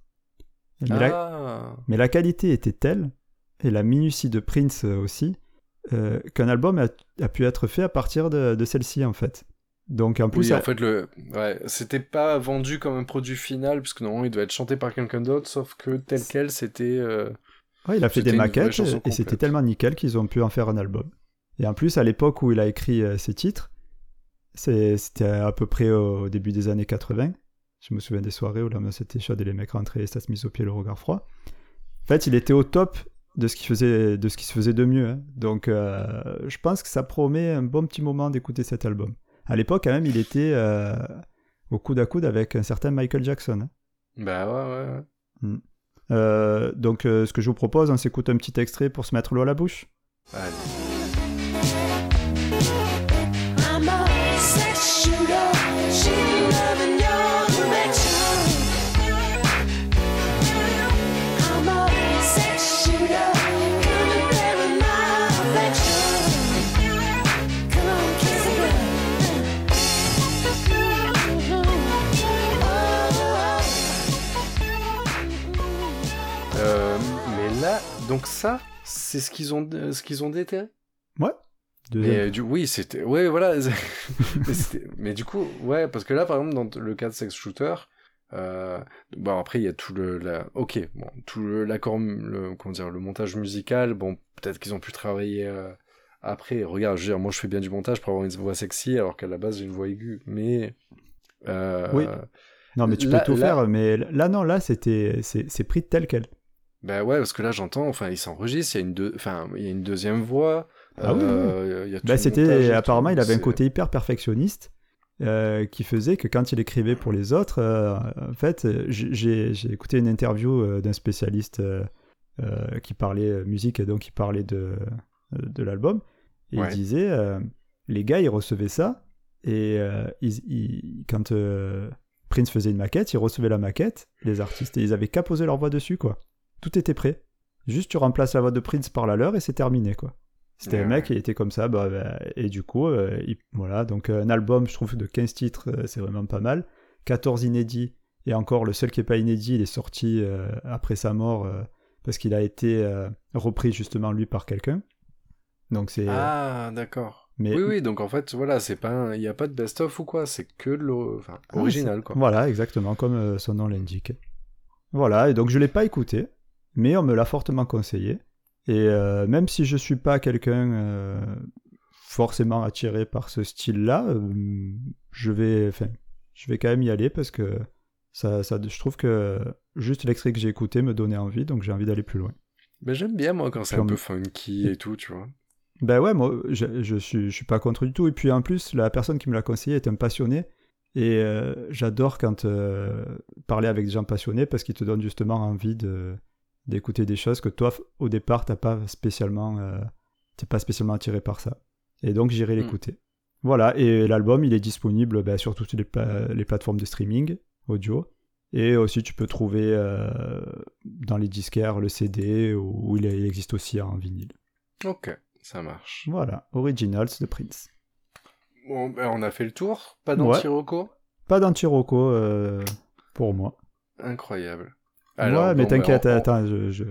Mais, la, Ah, mais la qualité était telle, et la minutie de Prince euh, aussi, euh, qu'un album a, a pu être fait à partir de, de celle-ci, en fait. Donc, en plus, oui, ça- en fait, le... ouais, c'était pas vendu comme un produit final, puisque normalement, il doit être chanté par quelqu'un d'autre, sauf que tel quel, c'était... euh, Ouais, il a fait des maquettes et c'était tellement nickel qu'ils ont pu en faire un album. Et en plus, à l'époque où il a écrit euh, ses titres, c'est- c'était à peu près au début des années 80. Je me souviens des soirées où l'ambiance était chaude et les mecs rentraient et ça se mise au pied le regard froid. En fait, il était au top de ce qui, faisait, de ce qui se faisait de mieux. hein. Donc, euh, je pense que ça promet un bon petit moment d'écouter cet album. À l'époque, quand même, il était euh, au coude à coude avec un certain Michael Jackson. hein. Bah ouais, ouais. Euh, donc, ce que je vous propose, on s'écoute un petit extrait pour se mettre l'eau à la bouche. Allez. Donc ça, c'est ce qu'ils ont, euh, ce qu'ils ont déterré Ouais. Mais euh, du, oui, c'était, ouais, voilà. mais, du coup, ouais, parce que là, par exemple, dans le cas de Sex Shooter, Euh, bon après il y a tout le la... ok bon tout le l'accord le comment dire le montage musical bon peut-être qu'ils ont pu travailler euh, après regarde je veux dire moi je fais bien du montage pour avoir une voix sexy alors qu'à la base j'ai une voix aiguë mais euh, Oui. Non, mais tu peux tout là- faire, mais là, non, là, c'était, c'est c'est pris tel quel. Bah ouais parce que là j'entends enfin il s'enregistre il y a une deux enfin il y a une deuxième voix Ah oui, euh, il y a tout le c'était, apparemment, il avait un côté hyper perfectionniste euh, qui faisait que quand il écrivait pour les autres, euh, en fait, j'ai- écouté une interview d'un spécialiste qui parlait musique et donc qui parlait de, de l'album. Et Ouais. il disait, les gars, ils recevaient ça et ils- ils- quand Prince faisait une maquette, ils recevaient la maquette, les artistes, et ils avaient qu'à poser leur voix dessus, quoi. Tout était prêt. Juste, tu remplaces la voix de Prince par la leur et c'est terminé, quoi. C'était Ouais, un mec qui était comme ça, bah, bah, et du coup, euh, il- voilà, donc euh, un album, je trouve, de 15 titres, euh, c'est vraiment pas mal. 14 inédits, et encore, le seul qui est pas inédit, il est sorti euh, après sa mort, parce qu'il a été repris justement, lui, par quelqu'un. Donc c'est... ah d'accord mais, oui oui donc en fait voilà c'est pas il y a pas de best of ou quoi c'est que de l'o- enfin Ah, quoi Voilà, exactement, comme son nom l'indique. Voilà, et donc je l'ai pas écouté, mais on me l'a fortement conseillé. Et euh, même si je suis pas quelqu'un euh, forcément attiré par ce style-là, euh, je vais, je vais quand même y aller parce que ça, ça, je trouve que juste l'extrait que j'ai écouté me donnait envie, donc j'ai envie d'aller plus loin. mais j'aime bien moi quand c'est un peu funky et tout tu vois Ben ouais, moi, je, je, suis, je suis pas contre du tout. Et puis en plus, la personne qui me l'a conseillé est un passionné. Et j'adore quand parler avec des gens passionnés parce qu'ils te donnent justement envie de d'écouter des choses que toi, au départ, t'as pas spécialement, euh, t'es pas spécialement attiré par ça. Et donc j'irai Mm. l'écouter. Voilà. Et l'album, il est disponible ben, sur toutes les, pla- les plateformes de streaming audio. Et aussi, tu peux trouver euh, dans les disquaires le CD ou, ou il, il existe aussi en vinyle. ok ça marche Voilà, Originals de Prince. bon ben on a fait le tour pas Ouais. d'anti-roco Pas d'anti-roco euh, pour moi. incroyable ouais, mais ben, t'inquiète, on- attends, je, je-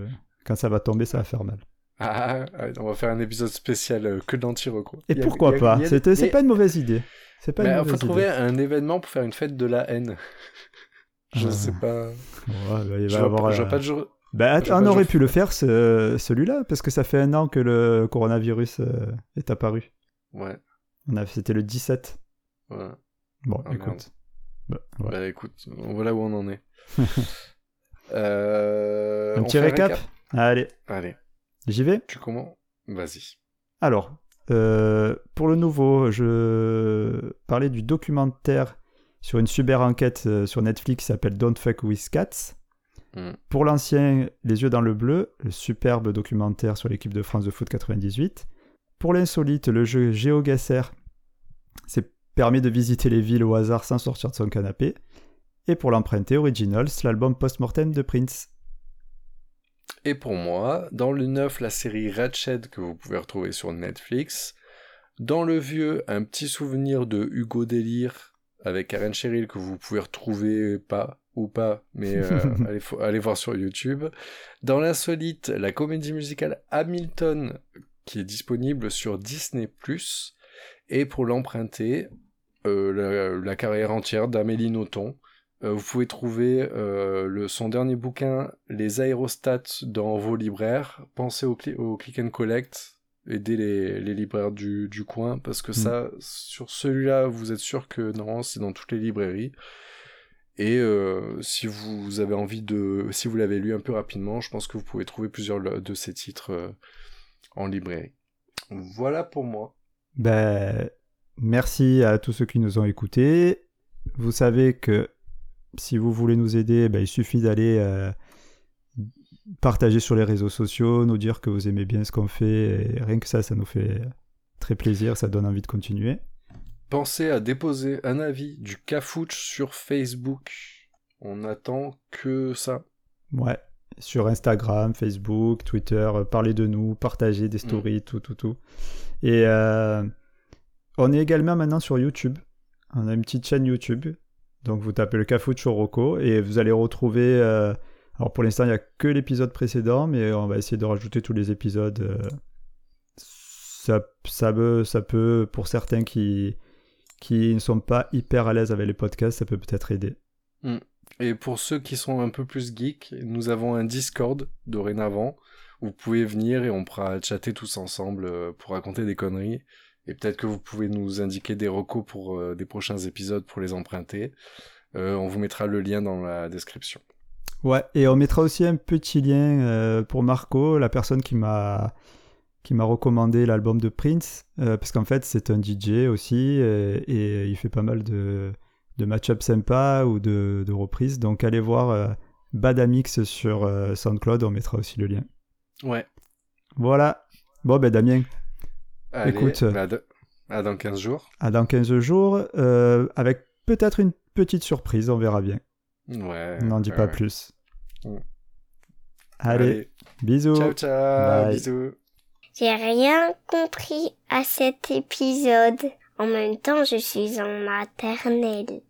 quand ça va tomber, ça va faire mal. Ah, ah, on va faire un épisode spécial euh, que d'anti-roco. Et a- pourquoi a- pas? C'est pas une mauvaise idée. C'est pas mais une il mauvaise faut trouver idée. un événement pour faire une fête de la haine. Je Ah. sais pas. Ouais, bah, il Je vois, avoir, je vois euh, pas de jour. bah, on aurait pu le faire ce- celui-là, parce que ça fait un an que le coronavirus euh, est apparu. Ouais, On a- C'était le 17. ouais. Bon, Ah, écoute. Bah, ouais. Bah écoute, on voit là où on en est. Euh, un petit récap Allez, Allez, j'y vais tu comment Vas-y. Alors, euh, pour le nouveau, je parlais du documentaire sur une super enquête euh, sur Netflix qui s'appelle Don't Fuck With Cats. Mm. Pour l'ancien, Les yeux dans le bleu, le superbe documentaire sur l'équipe de France de foot 98. Pour l'insolite, le jeu GeoGuessr, c'est permis de visiter les villes au hasard sans sortir de son canapé. Et pour l'emprunter, Originals, l'album post-mortem de Prince. Et pour moi, dans le neuf, la série Ratched que vous pouvez retrouver sur Netflix. Dans le vieux, un petit souvenir de Hugo Délire avec Karen Cheryl que vous pouvez retrouver pas ou pas, mais euh, allez voir sur YouTube. Dans l'insolite, la comédie musicale Hamilton qui est disponible sur Disney+. Et pour l'emprunter, euh, la, la carrière entière d'Amélie Nothomb. Euh, vous pouvez trouver euh, le, son dernier bouquin, Les aérostats, dans vos libraires. Pensez au, cli- au click and collect, aidez les, les libraires du, du coin, parce que ça, sur celui-là, vous êtes sûr que non, c'est dans toutes les librairies. Et euh, si vous avez envie de, si vous l'avez lu un peu rapidement, je pense que vous pouvez trouver plusieurs de ces titres en librairie. Voilà pour moi. Ben, merci à tous ceux qui nous ont écoutés. Vous savez que si vous voulez nous aider, ben, il suffit d'aller euh, partager sur les réseaux sociaux, nous dire que vous aimez bien ce qu'on fait. Et rien que ça, ça nous fait très plaisir, ça donne envie de continuer. Pensez à déposer un avis du Cafouche sur Facebook. On attend que ça. Ouais. Sur Instagram, Facebook, Twitter, euh, parlez de nous, partagez des stories, tout, tout, tout. Et euh, on est également maintenant sur YouTube. On a une petite chaîne YouTube. Donc vous tapez le Cafouche Rocco et vous allez retrouver. euh, alors pour l'instant, il n'y a que l'épisode précédent, mais on va essayer de rajouter tous les épisodes. euh, ça, ça, peut, ça peut, pour certains qui, qui ne sont pas hyper à l'aise avec les podcasts, ça peut peut-être aider. Et pour ceux qui sont un peu plus geeks, nous avons un Discord dorénavant. Vous pouvez venir et on pourra chatter tous ensemble euh, pour raconter des conneries. Et peut-être que vous pouvez nous indiquer des recos pour euh, des prochains épisodes pour les emprunter. Euh, on vous mettra le lien dans la description. Ouais, et on mettra aussi un petit lien euh, pour Marco, la personne qui m'a qui m'a recommandé l'album de Prince, parce qu'en fait c'est un DJ aussi et il fait pas mal de, de match-up sympas ou de, de reprises. Donc allez voir Badamix sur SoundCloud, on mettra aussi le lien. Ouais. Voilà. Bon ben Damien, Allez, Écoute. bah, à de- à dans 15 jours. à dans 15 jours, euh, avec peut-être une petite surprise, on verra bien. Ouais. On n'en dit ouais, pas ouais. plus. Mm. Allez, bisous. Ciao, ciao. Bye. Bisous. J'ai rien compris à cet épisode. En même temps, je suis en maternelle.